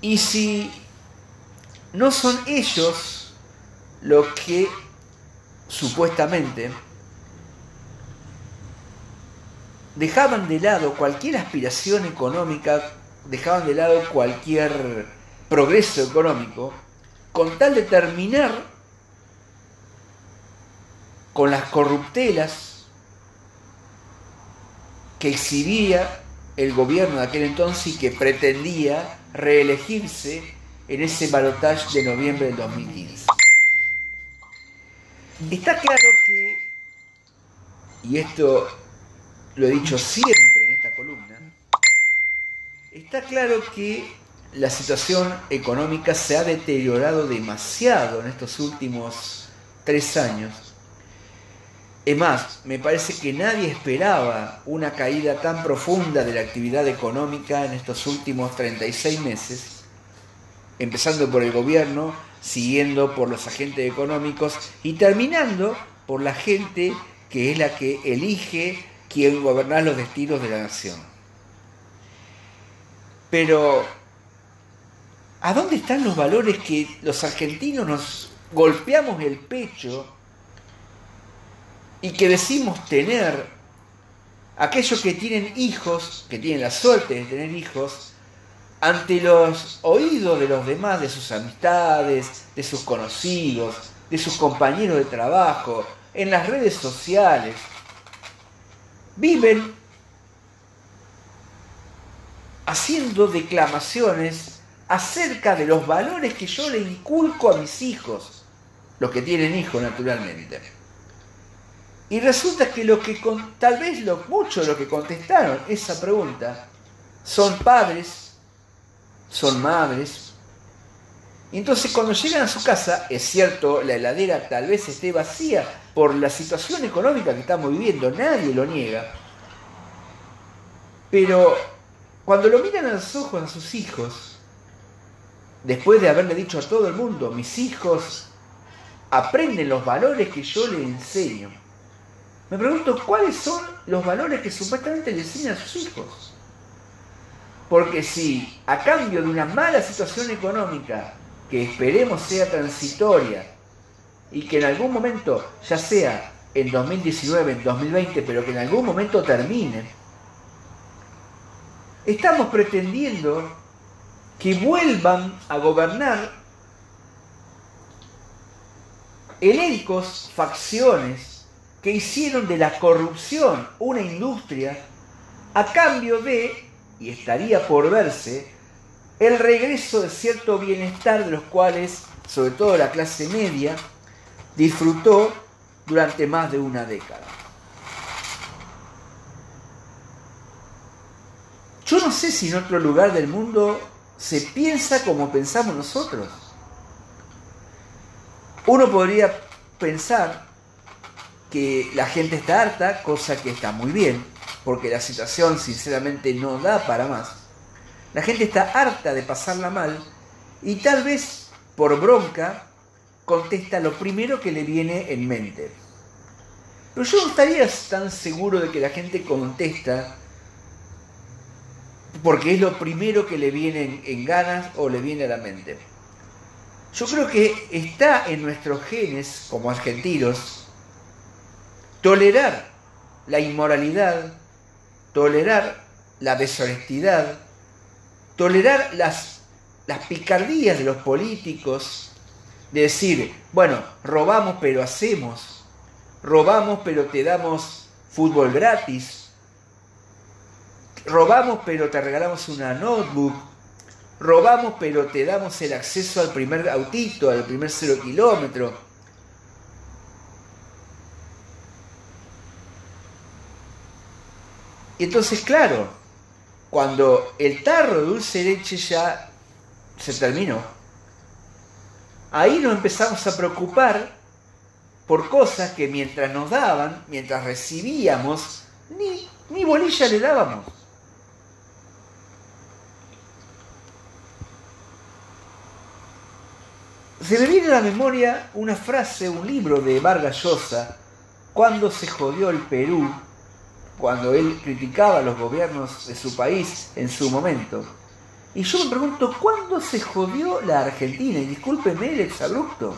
Y si no son ellos los que supuestamente dejaban de lado cualquier aspiración económica dejaban de lado cualquier progreso económico con tal de terminar con las corruptelas que exhibía el gobierno de aquel entonces y que pretendía reelegirse en ese balotaje de noviembre del 2015. Está claro que, y esto lo he dicho siempre, Está claro que la situación económica se ha deteriorado demasiado en estos últimos tres años. Es más, me parece que nadie esperaba una caída tan profunda de la actividad económica en estos últimos 36 meses, empezando por el gobierno, siguiendo por los agentes económicos y terminando por la gente que es la que elige quién gobernar los destinos de la nación. Pero, ¿a dónde están los valores que los argentinos nos golpeamos el pecho y que decimos tener? Aquellos que tienen hijos, que tienen la suerte de tener hijos, ante los oídos de los demás, de sus amistades, de sus conocidos, de sus compañeros de trabajo, en las redes sociales, viven haciendo declamaciones acerca de los valores que yo le inculco a mis hijos. los que tienen hijos naturalmente. Y resulta que lo que tal vez lo, muchos de los que contestaron esa pregunta son padres, son madres. Y entonces cuando llegan a su casa, es cierto, la heladera tal vez esté vacía por la situación económica que estamos viviendo, nadie lo niega. Pero cuando lo miran a los ojos a sus hijos, después de haberle dicho a todo el mundo, mis hijos aprenden los valores que yo les enseño, me pregunto cuáles son los valores que supuestamente le enseñan a sus hijos. Porque si a cambio de una mala situación económica, que esperemos sea transitoria, y que en algún momento, ya sea en 2019, en 2020, pero que en algún momento termine, estamos pretendiendo que vuelvan a gobernar elencos, facciones, que hicieron de la corrupción una industria a cambio de, y estaría por verse, el regreso de cierto bienestar de los cuales, sobre todo la clase media, disfrutó durante más de una década. Yo no sé si en otro lugar del mundo se piensa como pensamos nosotros. Uno podría pensar que la gente está harta, cosa que está muy bien, porque la situación sinceramente no da para más. La gente está harta de pasarla mal y tal vez por bronca contesta lo primero que le viene en mente. Pero yo no estaría tan seguro de que la gente contesta porque es lo primero que le viene en, ganas o le viene a la mente. Yo creo que está en nuestros genes como argentinos Tolerar la inmoralidad, tolerar la deshonestidad, tolerar las, las picardías de los políticos, de decir, bueno, robamos pero hacemos, robamos pero te damos fútbol gratis, robamos pero te regalamos una notebook, robamos pero te damos el acceso al primer autito, al primer cero kilómetro, Y entonces, claro, cuando el tarro de dulce leche ya se terminó, ahí nos empezamos a preocupar por cosas que mientras nos daban, mientras recibíamos, ni, ni bolilla le dábamos. Se me viene a la memoria una frase, un libro de Vargas Llosa, cuando se jodió el Perú cuando él criticaba a los gobiernos de su país en su momento. Y yo me pregunto, ¿cuándo se jodió la Argentina? Y discúlpeme el exabrupto.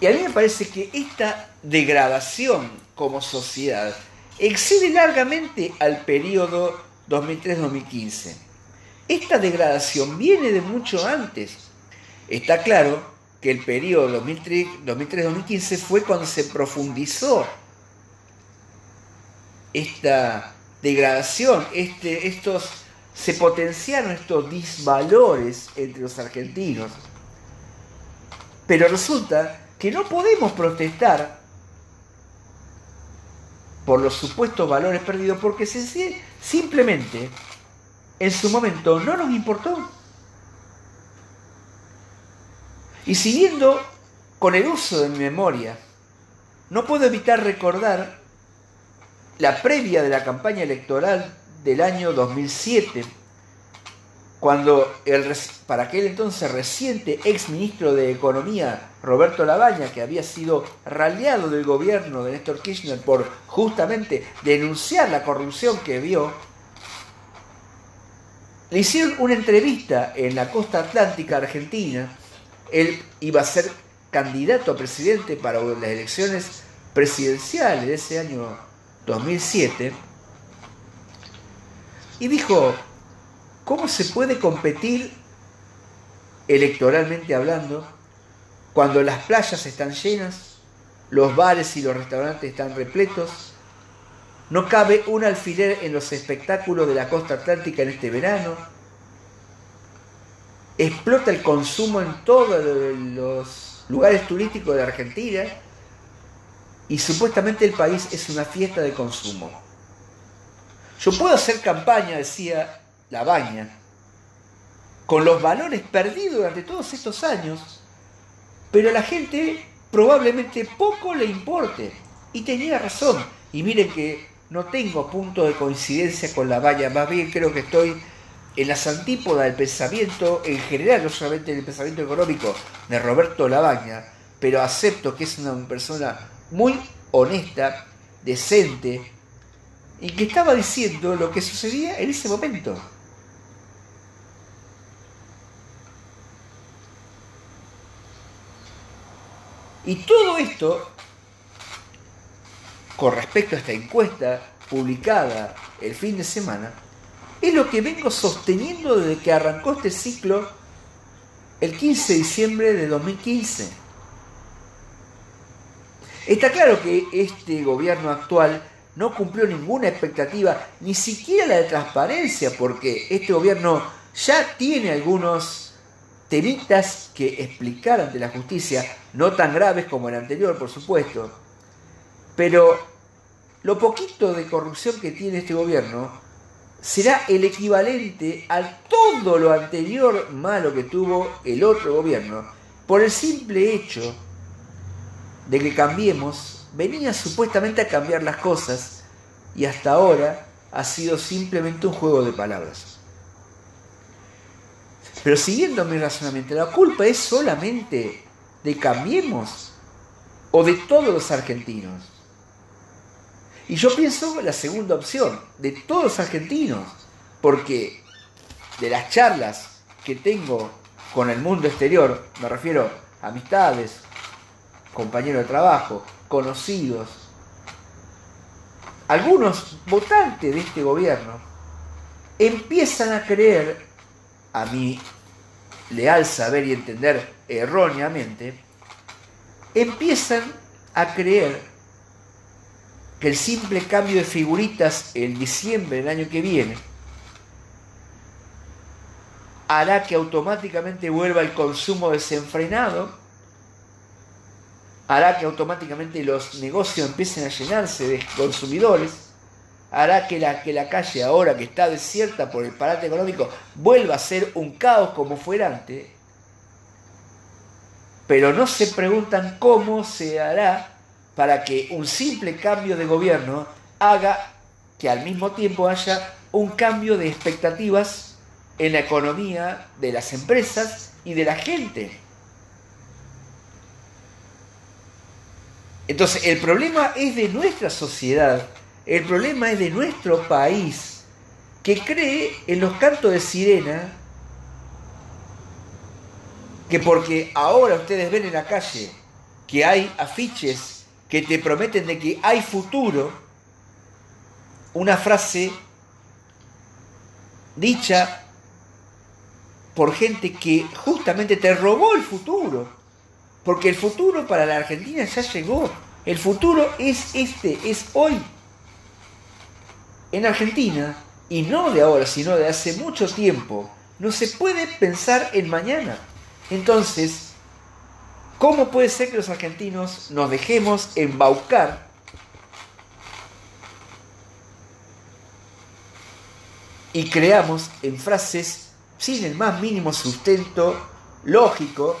Y a mí me parece que esta degradación como sociedad excede largamente al periodo 2003-2015. Esta degradación viene de mucho antes. Está claro que el periodo 2003-2015 fue cuando se profundizó esta degradación, este, estos, se potenciaron estos disvalores entre los argentinos. Pero resulta que no podemos protestar por los supuestos valores perdidos porque simplemente en su momento no nos importó. Y siguiendo con el uso de mi memoria, no puedo evitar recordar la previa de la campaña electoral del año 2007, cuando el, para aquel entonces reciente ex ministro de Economía, Roberto Labaña, que había sido raleado del gobierno de Néstor Kirchner por justamente denunciar la corrupción que vio, le hicieron una entrevista en la costa atlántica argentina. Él iba a ser candidato a presidente para las elecciones presidenciales de ese año 2007, y dijo, ¿cómo se puede competir electoralmente hablando cuando las playas están llenas, los bares y los restaurantes están repletos No cabe un alfiler en los espectáculos de la costa atlántica en este verano. Explota el consumo en todos los lugares turísticos de Argentina. Y supuestamente el país es una fiesta de consumo. Yo puedo hacer campaña, decía La Baña, con los valores perdidos durante todos estos años, pero a la gente probablemente poco le importe. Y tenía razón. Y miren que no tengo punto de coincidencia con la valla, más bien creo que estoy en las antípodas del pensamiento en general, no solamente en el pensamiento económico de Roberto Labaña, pero acepto que es una persona muy honesta, decente, y que estaba diciendo lo que sucedía en ese momento. Y todo esto, con respecto a esta encuesta publicada el fin de semana, es lo que vengo sosteniendo desde que arrancó este ciclo el 15 de diciembre de 2015. Está claro que este gobierno actual no cumplió ninguna expectativa, ni siquiera la de transparencia, porque este gobierno ya tiene algunos temitas que explicar ante la justicia, no tan graves como el anterior, por supuesto, pero lo poquito de corrupción que tiene este gobierno será el equivalente a todo lo anterior malo que tuvo el otro gobierno, por el simple hecho de que cambiemos venía supuestamente a cambiar las cosas y hasta ahora ha sido simplemente un juego de palabras. Pero siguiendo mi razonamiento, ¿la culpa es solamente de Cambiemos o de todos los argentinos? Y yo pienso la segunda opción, de todos los argentinos, porque de las charlas que tengo con el mundo exterior, me refiero a amistades, compañeros de trabajo, conocidos, algunos votantes de este gobierno, empiezan a creer, a mi leal saber y entender erróneamente, empiezan a creer que el simple cambio de figuritas en diciembre del año que viene hará que automáticamente vuelva el consumo desenfrenado hará que automáticamente los negocios empiecen a llenarse de consumidores, hará que la, que la calle ahora que está desierta por el parate económico vuelva a ser un caos como fuera antes, pero no se preguntan cómo se hará para que un simple cambio de gobierno haga que al mismo tiempo haya un cambio de expectativas en la economía de las empresas y de la gente. Entonces, el problema es de nuestra sociedad, el problema es de nuestro país, que cree en los cantos de sirena, que porque ahora ustedes ven en la calle que hay afiches que te prometen de que hay futuro, una frase dicha por gente que justamente te robó el futuro. Porque el futuro para la Argentina ya llegó. El futuro es este, es hoy. En Argentina, y no de ahora, sino de hace mucho tiempo, no se puede pensar en mañana. Entonces, ¿cómo puede ser que los argentinos nos dejemos embaucar y creamos en frases sin el más mínimo sustento lógico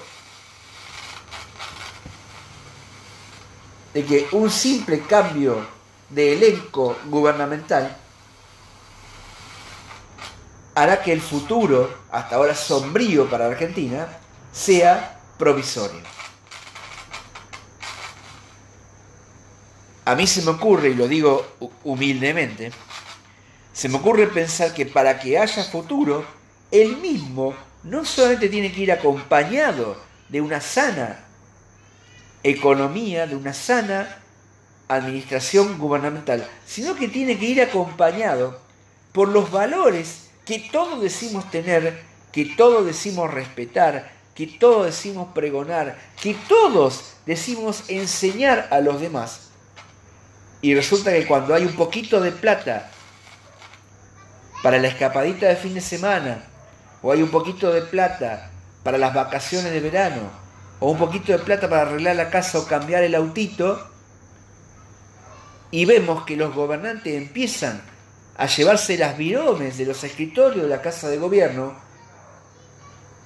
de que un simple cambio de elenco gubernamental hará que el futuro, hasta ahora sombrío para Argentina, sea provisorio. A mí se me ocurre, y lo digo humildemente, se me ocurre pensar que para que haya futuro, el mismo no solamente tiene que ir acompañado de una sana economía, de una sana administración gubernamental, sino que tiene que ir acompañado por los valores que todos decimos tener, que todos decimos respetar, que todos decimos pregonar, que todos decimos enseñar a los demás. Y resulta que cuando hay un poquito de plata para la escapadita de fin de semana, o hay un poquito de plata para las vacaciones de verano, o un poquito de plata para arreglar la casa o cambiar el autito, y vemos que los gobernantes empiezan a llevarse las viromes de los escritorios de la casa de gobierno,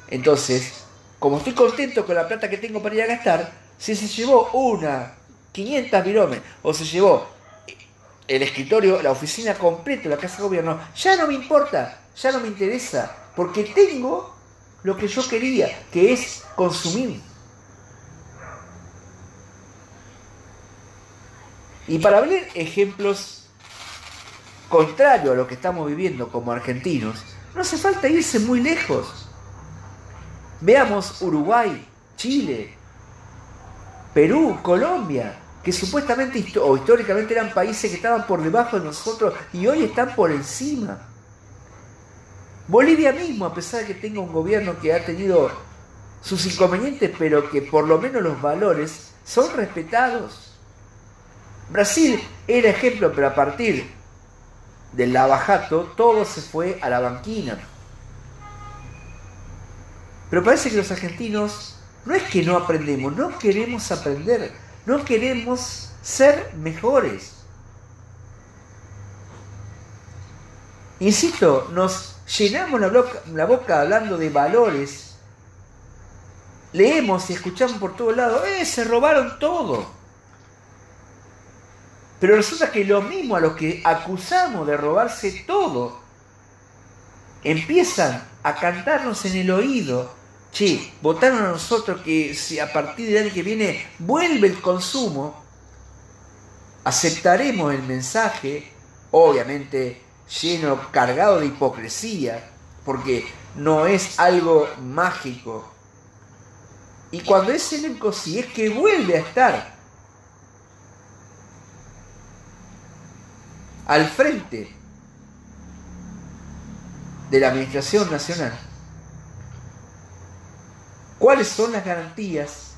entonces, como estoy contento con la plata que tengo para ir a gastar, si se llevó una, 500 viromes, o se llevó el escritorio, la oficina completa, la casa de gobierno, ya no me importa, ya no me interesa, porque tengo lo que yo quería, que es consumir. Y para ver ejemplos contrarios a lo que estamos viviendo como argentinos, no hace falta irse muy lejos. Veamos Uruguay, Chile, Perú, Colombia, que supuestamente o históricamente eran países que estaban por debajo de nosotros y hoy están por encima. Bolivia mismo, a pesar de que tenga un gobierno que ha tenido sus inconvenientes, pero que por lo menos los valores son respetados. Brasil era ejemplo, pero a partir del lavajato todo se fue a la banquina. Pero parece que los argentinos no es que no aprendemos, no queremos aprender. No queremos ser mejores. Insisto, nos llenamos la boca, hablando de valores. Leemos y escuchamos por todos lados, ¡eh! Se robaron todo. Pero resulta que lo mismo a los que acusamos de robarse todo, empiezan a cantarnos en el oído che, votaron a nosotros que si a partir del año que viene vuelve el consumo, aceptaremos el mensaje, obviamente lleno, cargado de hipocresía, porque no es algo mágico. Y cuando ese elenco si es que vuelve a estar al frente de la Administración Nacional, ¿Cuáles son las garantías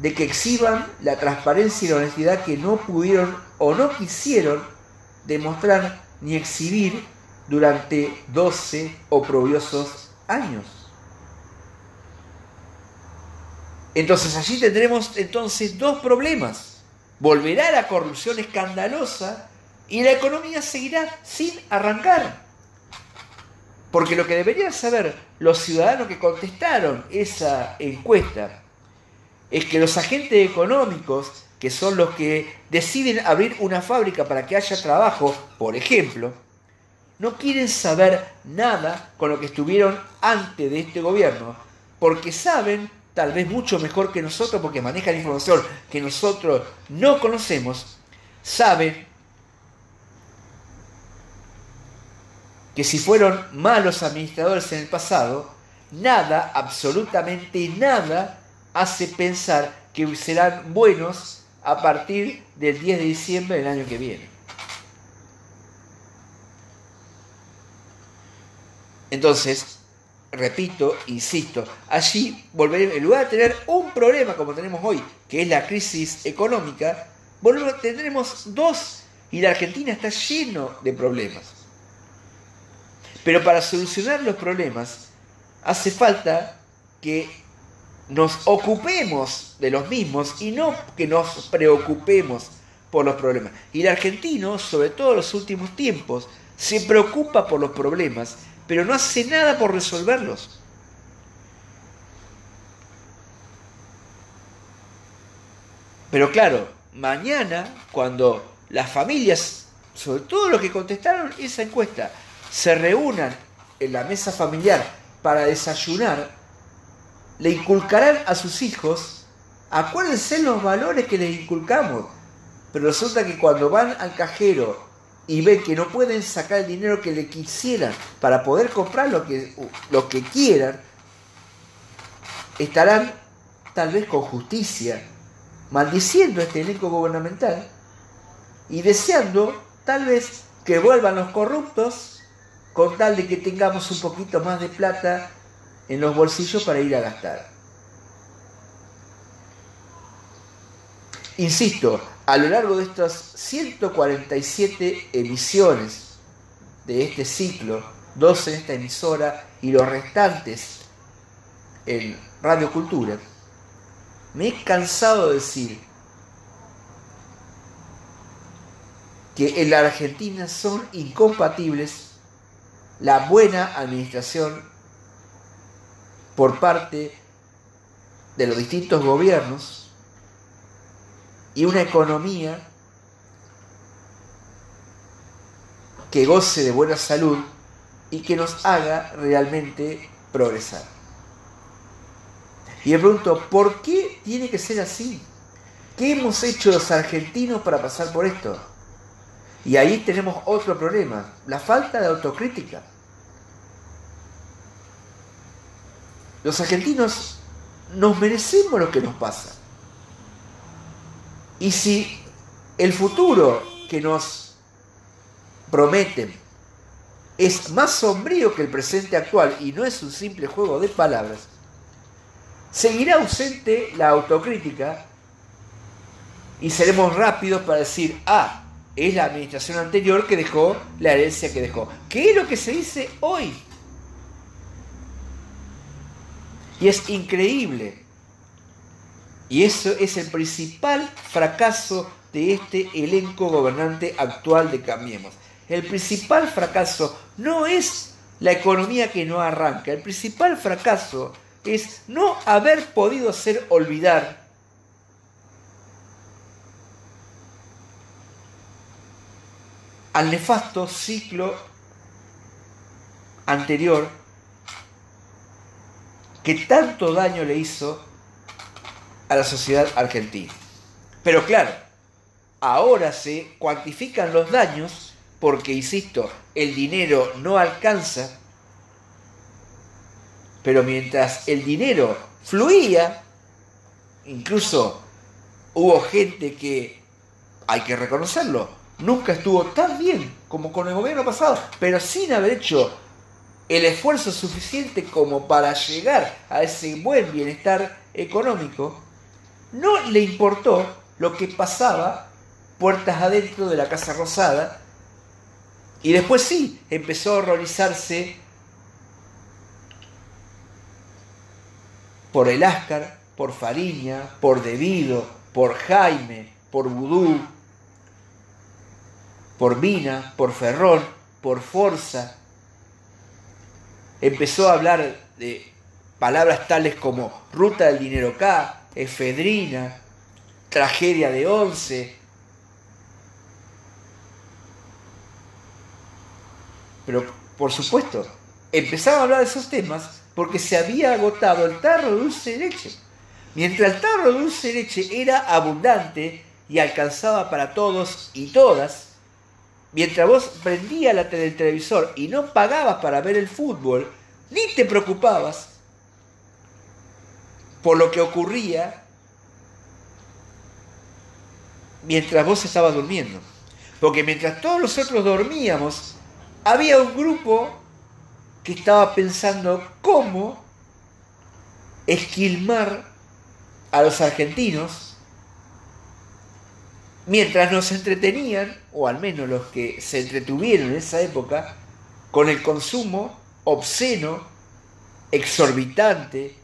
de que exhiban la transparencia y la honestidad que no pudieron o no quisieron demostrar ni exhibir durante 12 oprobiosos años? Entonces allí tendremos entonces dos problemas. Volverá la corrupción escandalosa y la economía seguirá sin arrancar. Porque lo que deberían saber los ciudadanos que contestaron esa encuesta es que los agentes económicos, que son los que deciden abrir una fábrica para que haya trabajo, por ejemplo, no quieren saber nada con lo que estuvieron antes de este gobierno, porque saben, tal vez mucho mejor que nosotros, porque manejan información que nosotros no conocemos, saben que si fueron malos administradores en el pasado, nada, absolutamente nada, hace pensar que serán buenos a partir del 10 de diciembre del año que viene. Entonces, repito, insisto, allí volveremos, en lugar de tener un problema como tenemos hoy, que es la crisis económica, tendremos dos y la Argentina está lleno de problemas. Pero para solucionar los problemas hace falta que nos ocupemos de los mismos y no que nos preocupemos por los problemas. Y el argentino, sobre todo en los últimos tiempos, se preocupa por los problemas, pero no hace nada por resolverlos. Pero claro, mañana, cuando las familias, sobre todo los que contestaron esa encuesta, se reúnan en la mesa familiar para desayunar, le inculcarán a sus hijos, acuérdense los valores que les inculcamos. Pero resulta que cuando van al cajero y ven que no pueden sacar el dinero que le quisieran para poder comprar lo que, lo que quieran, estarán tal vez con justicia maldiciendo este elenco gubernamental y deseando tal vez que vuelvan los corruptos con tal de que tengamos un poquito más de plata en los bolsillos para ir a gastar. Insisto, a lo largo de estas 147 emisiones de este ciclo, 12 en esta emisora y los restantes en Radio Cultura, me he cansado de decir que en la Argentina son incompatibles la buena administración por parte de los distintos gobiernos y una economía que goce de buena salud y que nos haga realmente progresar. Y me pregunto, ¿por qué tiene que ser así? ¿Qué hemos hecho los argentinos para pasar por esto? Y ahí tenemos otro problema, la falta de autocrítica. Los argentinos nos merecemos lo que nos pasa. Y si el futuro que nos prometen es más sombrío que el presente actual y no es un simple juego de palabras, seguirá ausente la autocrítica y seremos rápidos para decir, ah, es la administración anterior que dejó la herencia que dejó. ¿Qué es lo que se dice hoy? Y es increíble. Y eso es el principal fracaso de este elenco gobernante actual de Cambiemos. El principal fracaso no es la economía que no arranca, el principal fracaso es no haber podido hacer olvidar al nefasto ciclo anterior que tanto daño le hizo a la sociedad argentina. Pero claro, ahora se cuantifican los daños porque, insisto, el dinero no alcanza, pero mientras el dinero fluía, incluso hubo gente que, hay que reconocerlo, nunca estuvo tan bien como con el gobierno pasado, pero sin haber hecho el esfuerzo suficiente como para llegar a ese buen bienestar económico, no le importó lo que pasaba puertas adentro de la Casa Rosada y después sí, empezó a horrorizarse por el Áscar, por Fariña, por Devido, por Jaime, por Vudú, por Mina, por Ferrón, por Forza, empezó a hablar de palabras tales como ruta del dinero K, efedrina, tragedia de once. Pero, por supuesto, empezaba a hablar de esos temas porque se había agotado el tarro de dulce de leche. Mientras el tarro de dulce de leche era abundante y alcanzaba para todos y todas, mientras vos prendías la el televisor y no pagabas para ver el fútbol, ni te preocupabas por lo que ocurría mientras vos estabas durmiendo. Porque mientras todos nosotros dormíamos, había un grupo que estaba pensando cómo esquilmar a los argentinos mientras nos entretenían, o al menos los que se entretuvieron en esa época, con el consumo obsceno, exorbitante,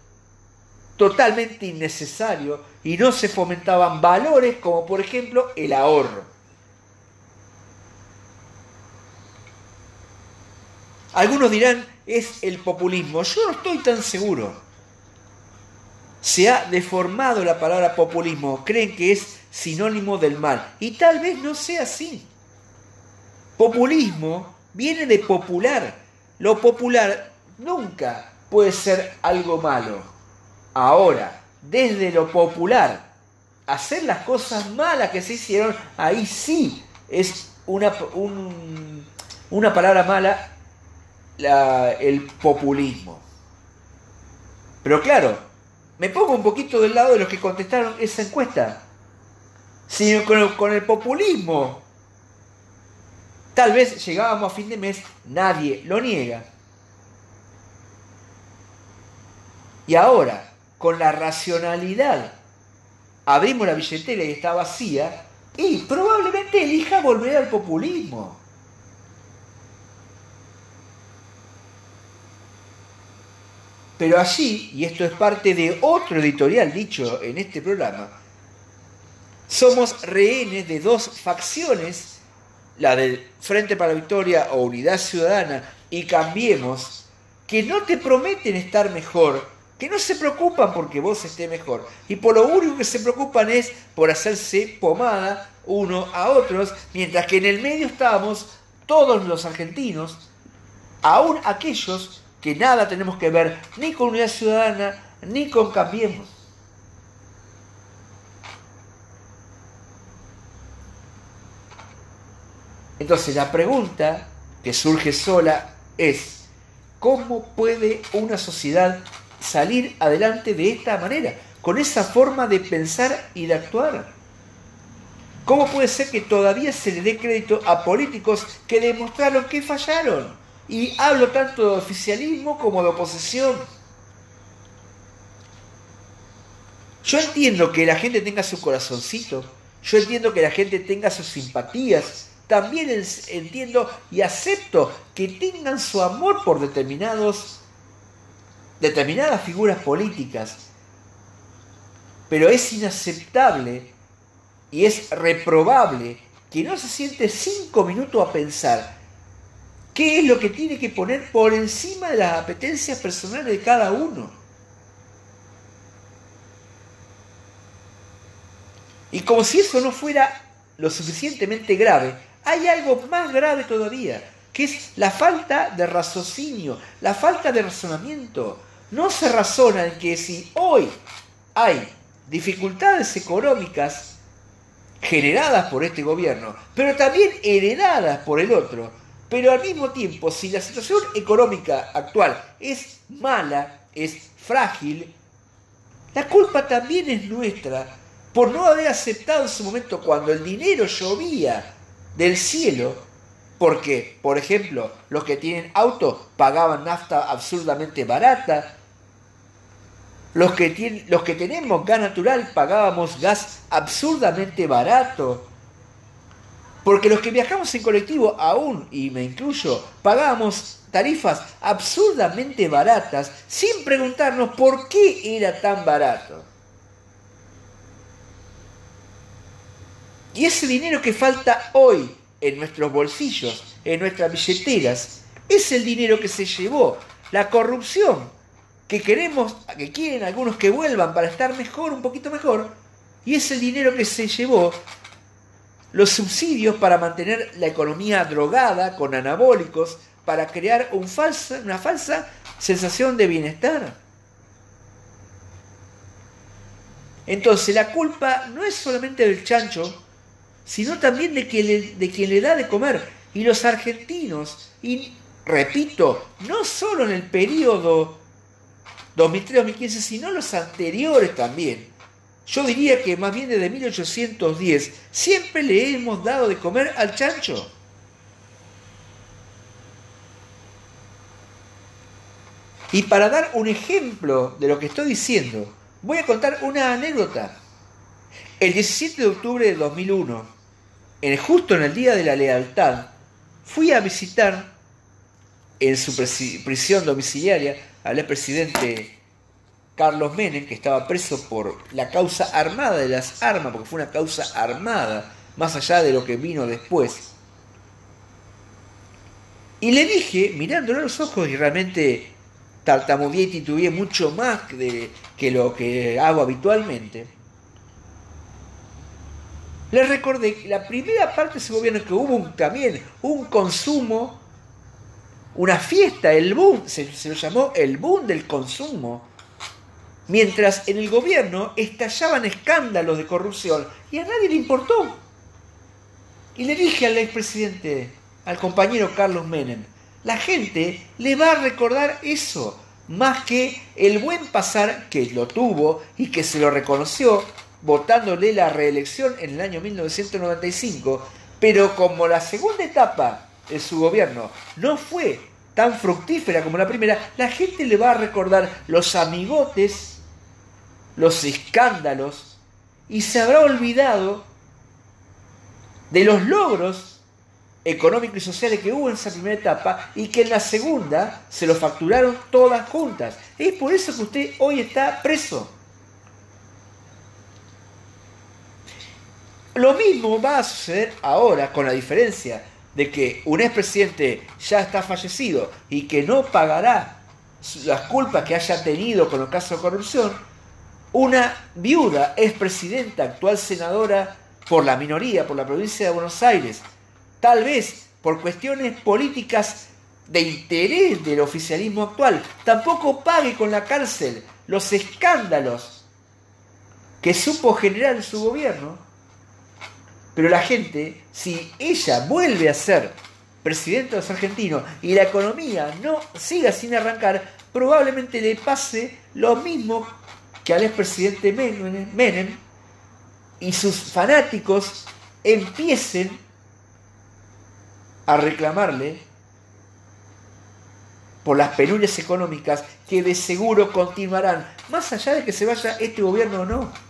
totalmente innecesario, y no se fomentaban valores como por ejemplo el ahorro. Algunos dirán, es el populismo. Yo no estoy tan seguro. Se ha deformado la palabra populismo. Creen que es sinónimo del mal. Y tal vez no sea así. Populismo viene de popular. Lo popular nunca puede ser algo malo. Ahora, desde lo popular, hacer las cosas malas que se hicieron, ahí sí es una, una palabra mala el populismo. Pero claro, me pongo un poquito del lado de los que contestaron esa encuesta sino con el, populismo. Tal vez llegábamos a fin de mes, nadie lo niega. Y ahora, con la racionalidad, abrimos la billetera y está vacía, y probablemente elija volver al populismo. Pero allí, y esto es parte de otro editorial dicho en este programa, somos rehenes de dos facciones, la del Frente para la Victoria o Unidad Ciudadana y Cambiemos, que no te prometen estar mejor, que no se preocupan porque vos estés mejor, y por lo único que se preocupan es por hacerse pomada uno a otros, mientras que en el medio estamos todos los argentinos, aún aquellos que nada tenemos que ver ni con Unidad Ciudadana ni con Cambiemos. Entonces la pregunta que surge sola es, ¿cómo puede una sociedad salir adelante de esta manera, con esa forma de pensar y de actuar? ¿Cómo puede ser que todavía se le dé crédito a políticos que demostraron que fallaron? Y hablo tanto de oficialismo como de oposición. Yo entiendo que la gente tenga su corazoncito, yo entiendo que la gente tenga sus simpatías, también entiendo y acepto que tengan su amor por determinados, determinadas figuras políticas. Pero es inaceptable y es reprobable que no se siente cinco minutos a pensar qué es lo que tiene que poner por encima de las apetencias personales de cada uno. Y como si eso no fuera lo suficientemente grave, hay algo más grave todavía, que es la falta de raciocinio, la falta de razonamiento. No se razona en que si hoy hay dificultades económicas generadas por este gobierno, pero también heredadas por el otro, pero al mismo tiempo, si la situación económica actual es mala, es frágil, la culpa también es nuestra por no haber aceptado en su momento cuando el dinero llovía del cielo, porque, por ejemplo, los que tienen auto pagaban nafta absurdamente barata, los que, tienen, los que tenemos gas natural pagábamos gas absurdamente barato, porque los que viajamos en colectivo aún, y me incluyo, pagábamos tarifas absurdamente baratas sin preguntarnos por qué era tan barato. Y ese dinero que falta hoy en nuestros bolsillos, en nuestras billeteras, es el dinero que se llevó la corrupción que queremos, que quieren algunos que vuelvan para estar mejor, un poquito mejor, y es el dinero que se llevó los subsidios para mantener la economía drogada con anabólicos, para crear una falsa sensación de bienestar. Entonces la culpa no es solamente del chancho, sino también de quien, le, de quien le da de comer. Y los argentinos, y repito, no solo en el periodo 2003-2015, sino los anteriores también. Yo diría que más bien desde 1810 siempre le hemos dado de comer al chancho. Y para dar un ejemplo de lo que estoy diciendo, voy a contar una anécdota. El 17 de octubre de 2001, en, justo en el Día de la Lealtad, fui a visitar en su prisión domiciliaria al presidente Carlos Menem, que estaba preso por la causa armada de las armas, porque fue una causa armada, más allá de lo que vino después. Y le dije, mirándole a los ojos, y realmente tartamudeé y titubeé mucho más de, que lo que hago habitualmente, les recordé que la primera parte de ese gobierno que hubo también un consumo, una fiesta, el boom, se, se lo llamó el boom del consumo. Mientras en el gobierno estallaban escándalos de corrupción y a nadie le importó. Y le dije al expresidente, al compañero Carlos Menem, la gente le va a recordar eso, más que el buen pasar que lo tuvo y que se lo reconoció votándole la reelección en el año 1995, pero como la segunda etapa de su gobierno no fue tan fructífera como la primera, la gente le va a recordar los amigotes, los escándalos, y se habrá olvidado de los logros económicos y sociales que hubo en esa primera etapa y que en la segunda se lo facturaron todas juntas. Es por eso que usted hoy está preso. Lo mismo va a suceder ahora con la diferencia de que un expresidente ya está fallecido y que no pagará las culpas que haya tenido con el caso de corrupción, una viuda expresidenta, actual senadora por la minoría, por la provincia de Buenos Aires, tal vez por cuestiones políticas de interés del oficialismo actual, tampoco pague con la cárcel los escándalos que supo generar en su gobierno pero la gente, si ella vuelve a ser presidente de los argentinos y la economía no siga sin arrancar, probablemente le pase lo mismo que al expresidente Menem y sus fanáticos empiecen a reclamarle por las penurias económicas que de seguro continuarán, más allá de que se vaya este gobierno o no.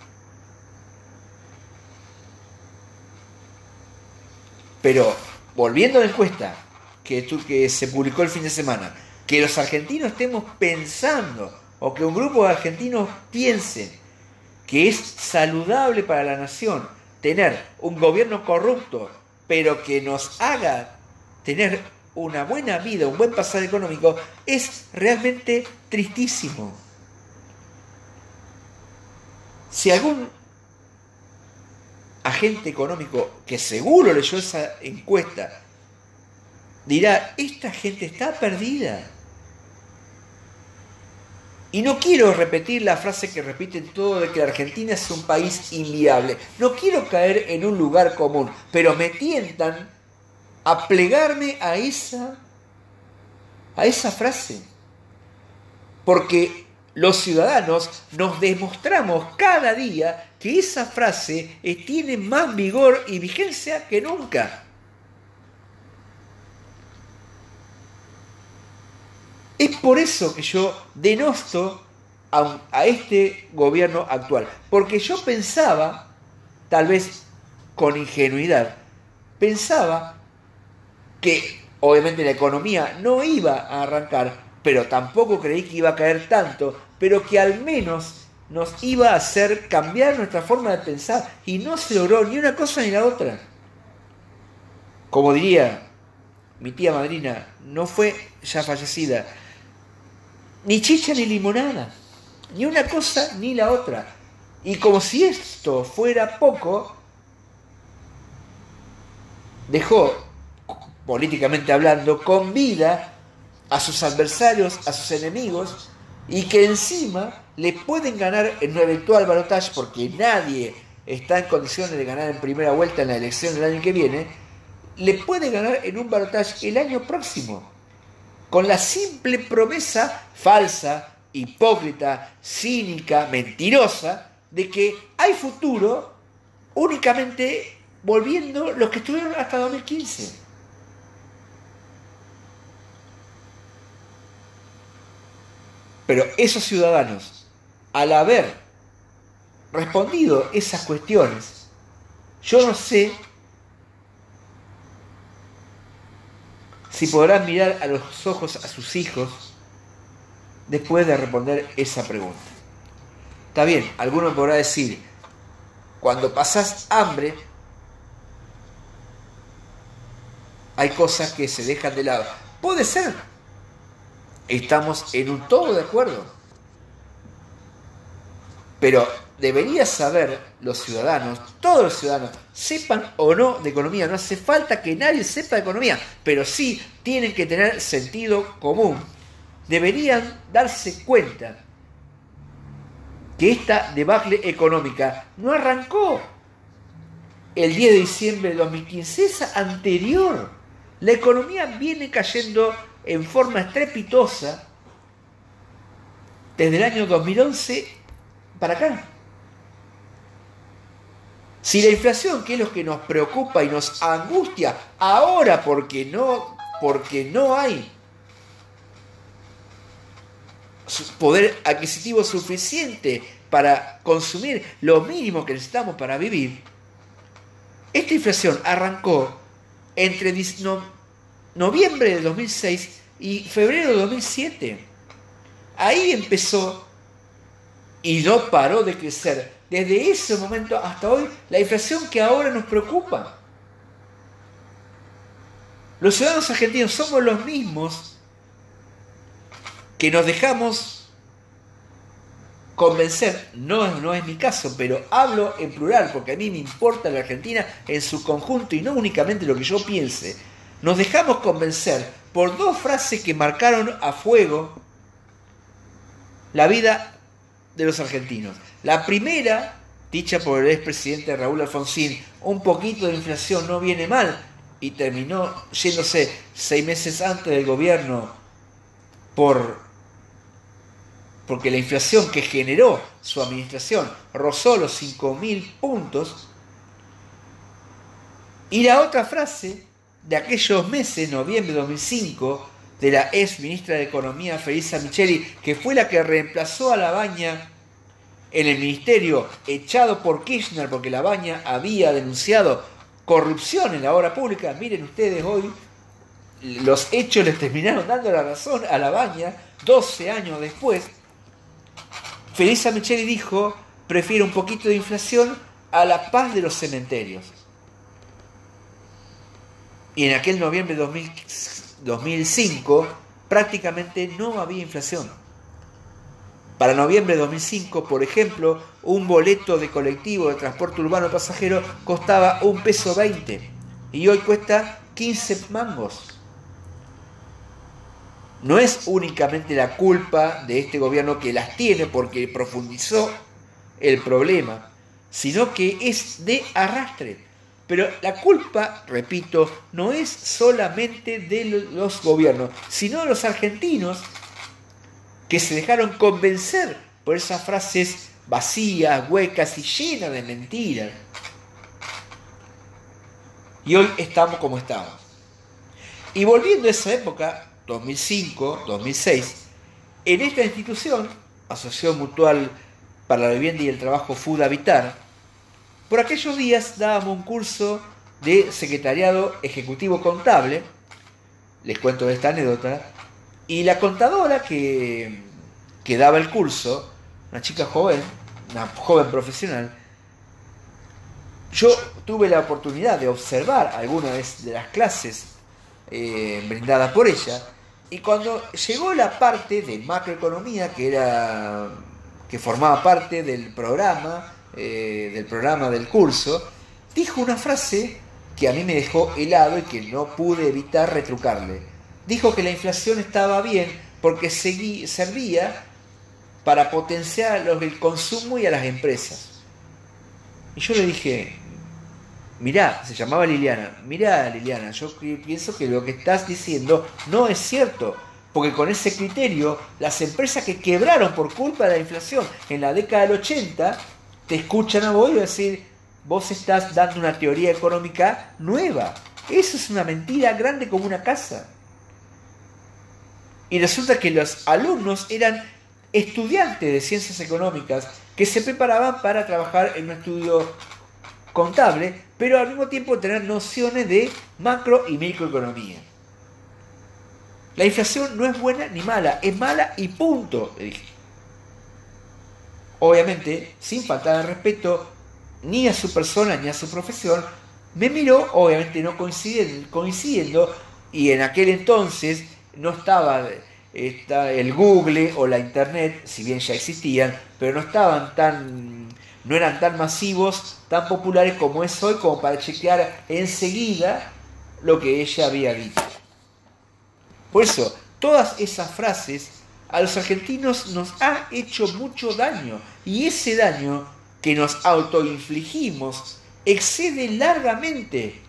Pero volviendo a la encuesta que, se publicó el fin de semana, que los argentinos estemos pensando o que un grupo de argentinos piensen que es saludable para la nación tener un gobierno corrupto, pero que nos haga tener una buena vida, un buen pasar económico, es realmente tristísimo. Si algún agente económico que seguro leyó esa encuesta dirá, esta gente está perdida. Y no quiero repetir la frase que repiten todo de que Argentina es un país inviable. No quiero caer en un lugar común, pero me tientan a plegarme a esa a esa frase. Porque los ciudadanos nos demostramos cada día que esa frase eh, tiene más vigor y vigencia que nunca. Es por eso que yo denosto a, a, este gobierno actual, porque yo pensaba, tal vez con ingenuidad, pensaba que obviamente la economía no iba a arrancar, pero tampoco creí que iba a caer tanto pero que al menos nos iba a hacer cambiar nuestra forma de pensar y no se logró ni una cosa ni la otra. Como diría mi tía madrina, no fue ya fallecida, ni chicha ni limonada, ni una cosa ni la otra. Y como si esto fuera poco, dejó, políticamente hablando, con vida a sus adversarios, a sus enemigos, y que encima le pueden ganar en un eventual balotaje, porque nadie está en condiciones de ganar en primera vuelta en la elección del año que viene, le puede ganar en un balotaje el año próximo, con la simple promesa falsa, hipócrita, cínica, mentirosa, de que hay futuro únicamente volviendo los que estuvieron hasta 2015. Pero esos ciudadanos, al haber respondido esas cuestiones, yo no sé si podrán mirar a los ojos a sus hijos después de responder esa pregunta. Está bien, alguno podrá decir, cuando pasas hambre, hay cosas que se dejan de lado. Puede ser, estamos en un todo de acuerdo. Pero debería saber los ciudadanos, todos los ciudadanos, sepan o no de economía, no hace falta que nadie sepa de economía, pero sí tienen que tener sentido común. Deberían darse cuenta que esta debacle económica no arrancó el 10 de diciembre de 2015, es anterior. La economía viene cayendo en forma estrepitosa desde el año 2011 para acá. Si la inflación, que es lo que nos preocupa y nos angustia ahora porque no, porque no hay poder adquisitivo suficiente para consumir lo mínimo que necesitamos para vivir, esta inflación arrancó entre noviembre de 2006 y febrero de 2007. Ahí empezó y no paró de crecer. Desde ese momento hasta hoy, la inflación que ahora nos preocupa. Los ciudadanos argentinos somos los mismos que nos dejamos convencer, no, no es mi caso, pero hablo en plural porque a mí me importa la Argentina en su conjunto y no únicamente lo que yo piense. Nos dejamos convencer por dos frases que marcaron a fuego la vida de los argentinos. La primera, dicha por el expresidente Raúl Alfonsín, un poquito de inflación no viene mal, y terminó yéndose seis meses antes del gobierno por porque la inflación que generó su administración rozó los 5.000 puntos. Y la otra frase de aquellos meses, noviembre de 2005, de la ex ministra de Economía, Felisa Micheli, que fue la que reemplazó a la baña en el ministerio, echado por Kirchner porque la baña había denunciado corrupción en la obra pública. Miren ustedes hoy, los hechos les terminaron dando la razón a la baña 12 años después. Felisa Micheli dijo, prefiere un poquito de inflación a la paz de los cementerios. Y en aquel noviembre de 2005 prácticamente no había inflación. Para noviembre de 2005, por ejemplo, un boleto de colectivo de transporte urbano pasajero costaba un peso 20 y hoy cuesta 15 mangos no es únicamente la culpa de este gobierno que las tiene porque profundizó el problema, sino que es de arrastre. Pero la culpa, repito, no es solamente de los gobiernos, sino de los argentinos que se dejaron convencer por esas frases vacías, huecas y llenas de mentiras. Y hoy estamos como estamos. Y volviendo a esa época, 2005, 2006, en esta institución, Asociación Mutual para la Vivienda y el Trabajo Food Habitar, por aquellos días dábamos un curso de secretariado ejecutivo contable, les cuento esta anécdota, y la contadora que, daba el curso, una chica joven, una joven profesional, yo tuve la oportunidad de observar algunas de las clases eh, brindadas por ella. Y cuando llegó la parte de macroeconomía, que era que formaba parte del programa, eh, del programa del curso, dijo una frase que a mí me dejó helado y que no pude evitar retrucarle. Dijo que la inflación estaba bien porque servía para potenciar el consumo y a las empresas. Y yo le dije, mirá, se llamaba Liliana, mirá Liliana, yo pienso que lo que estás diciendo no es cierto, porque con ese criterio las empresas que quebraron por culpa de la inflación en la década del 80 te escuchan a vos y decir, vos estás dando una teoría económica nueva. Eso es una mentira grande como una casa. Y resulta que los alumnos eran estudiantes de ciencias económicas que se preparaban para trabajar en un estudio contable, pero al mismo tiempo tener nociones de macro y microeconomía. La inflación no es buena ni mala, es mala y punto, Obviamente, sin faltar de respeto ni a su persona ni a su profesión, me miró, obviamente no coincidiendo, coincidiendo y en aquel entonces no estaba el Google o la Internet, si bien ya existían, pero no estaban tan no eran tan masivos, tan populares como es hoy, como para chequear enseguida lo que ella había dicho. Por eso, todas esas frases a los argentinos nos ha hecho mucho daño y ese daño que nos autoinfligimos excede largamente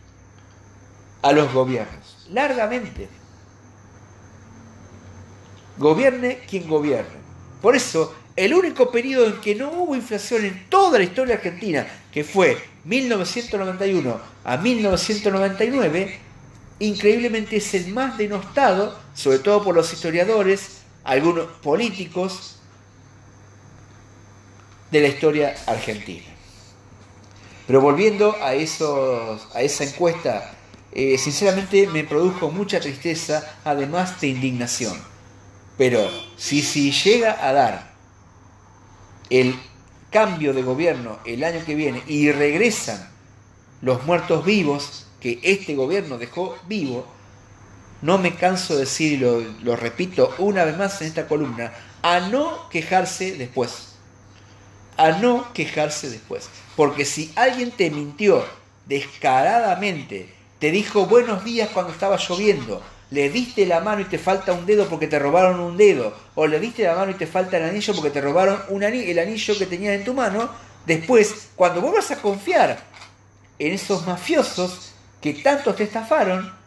a los gobiernos, largamente. Gobierne quien gobierne. Por eso el único periodo en que no hubo inflación en toda la historia argentina, que fue 1991 a 1999, increíblemente es el más denostado, sobre todo por los historiadores, algunos políticos de la historia argentina. Pero volviendo a, esos, a esa encuesta, eh, sinceramente me produjo mucha tristeza, además de indignación. Pero si, si llega a dar el cambio de gobierno el año que viene y regresan los muertos vivos que este gobierno dejó vivo, no me canso de decir, y lo, repito una vez más en esta columna, a no quejarse después. A no quejarse después. Porque si alguien te mintió descaradamente, te dijo buenos días cuando estaba lloviendo, le diste la mano y te falta un dedo porque te robaron un dedo, o le diste la mano y te falta el anillo porque te robaron un el anillo que tenías en tu mano, después, cuando vuelvas a confiar en esos mafiosos que tanto te estafaron,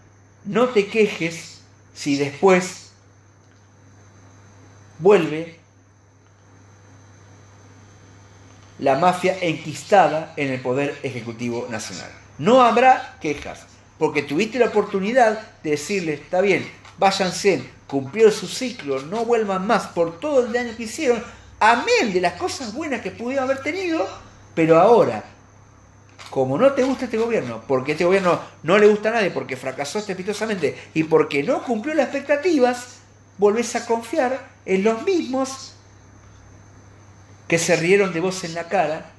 no te quejes si después vuelve la mafia enquistada en el Poder Ejecutivo Nacional. No habrá quejas, porque tuviste la oportunidad de decirle, está bien, váyanse, cumplió su ciclo, no vuelvan más por todo el daño que hicieron, amén de las cosas buenas que pudieron haber tenido, pero ahora, como no te gusta este gobierno, porque este gobierno no le gusta a nadie, porque fracasó estrepitosamente y porque no cumplió las expectativas, volvés a confiar en los mismos que se rieron de vos en la cara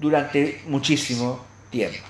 durante muchísimo tiempo.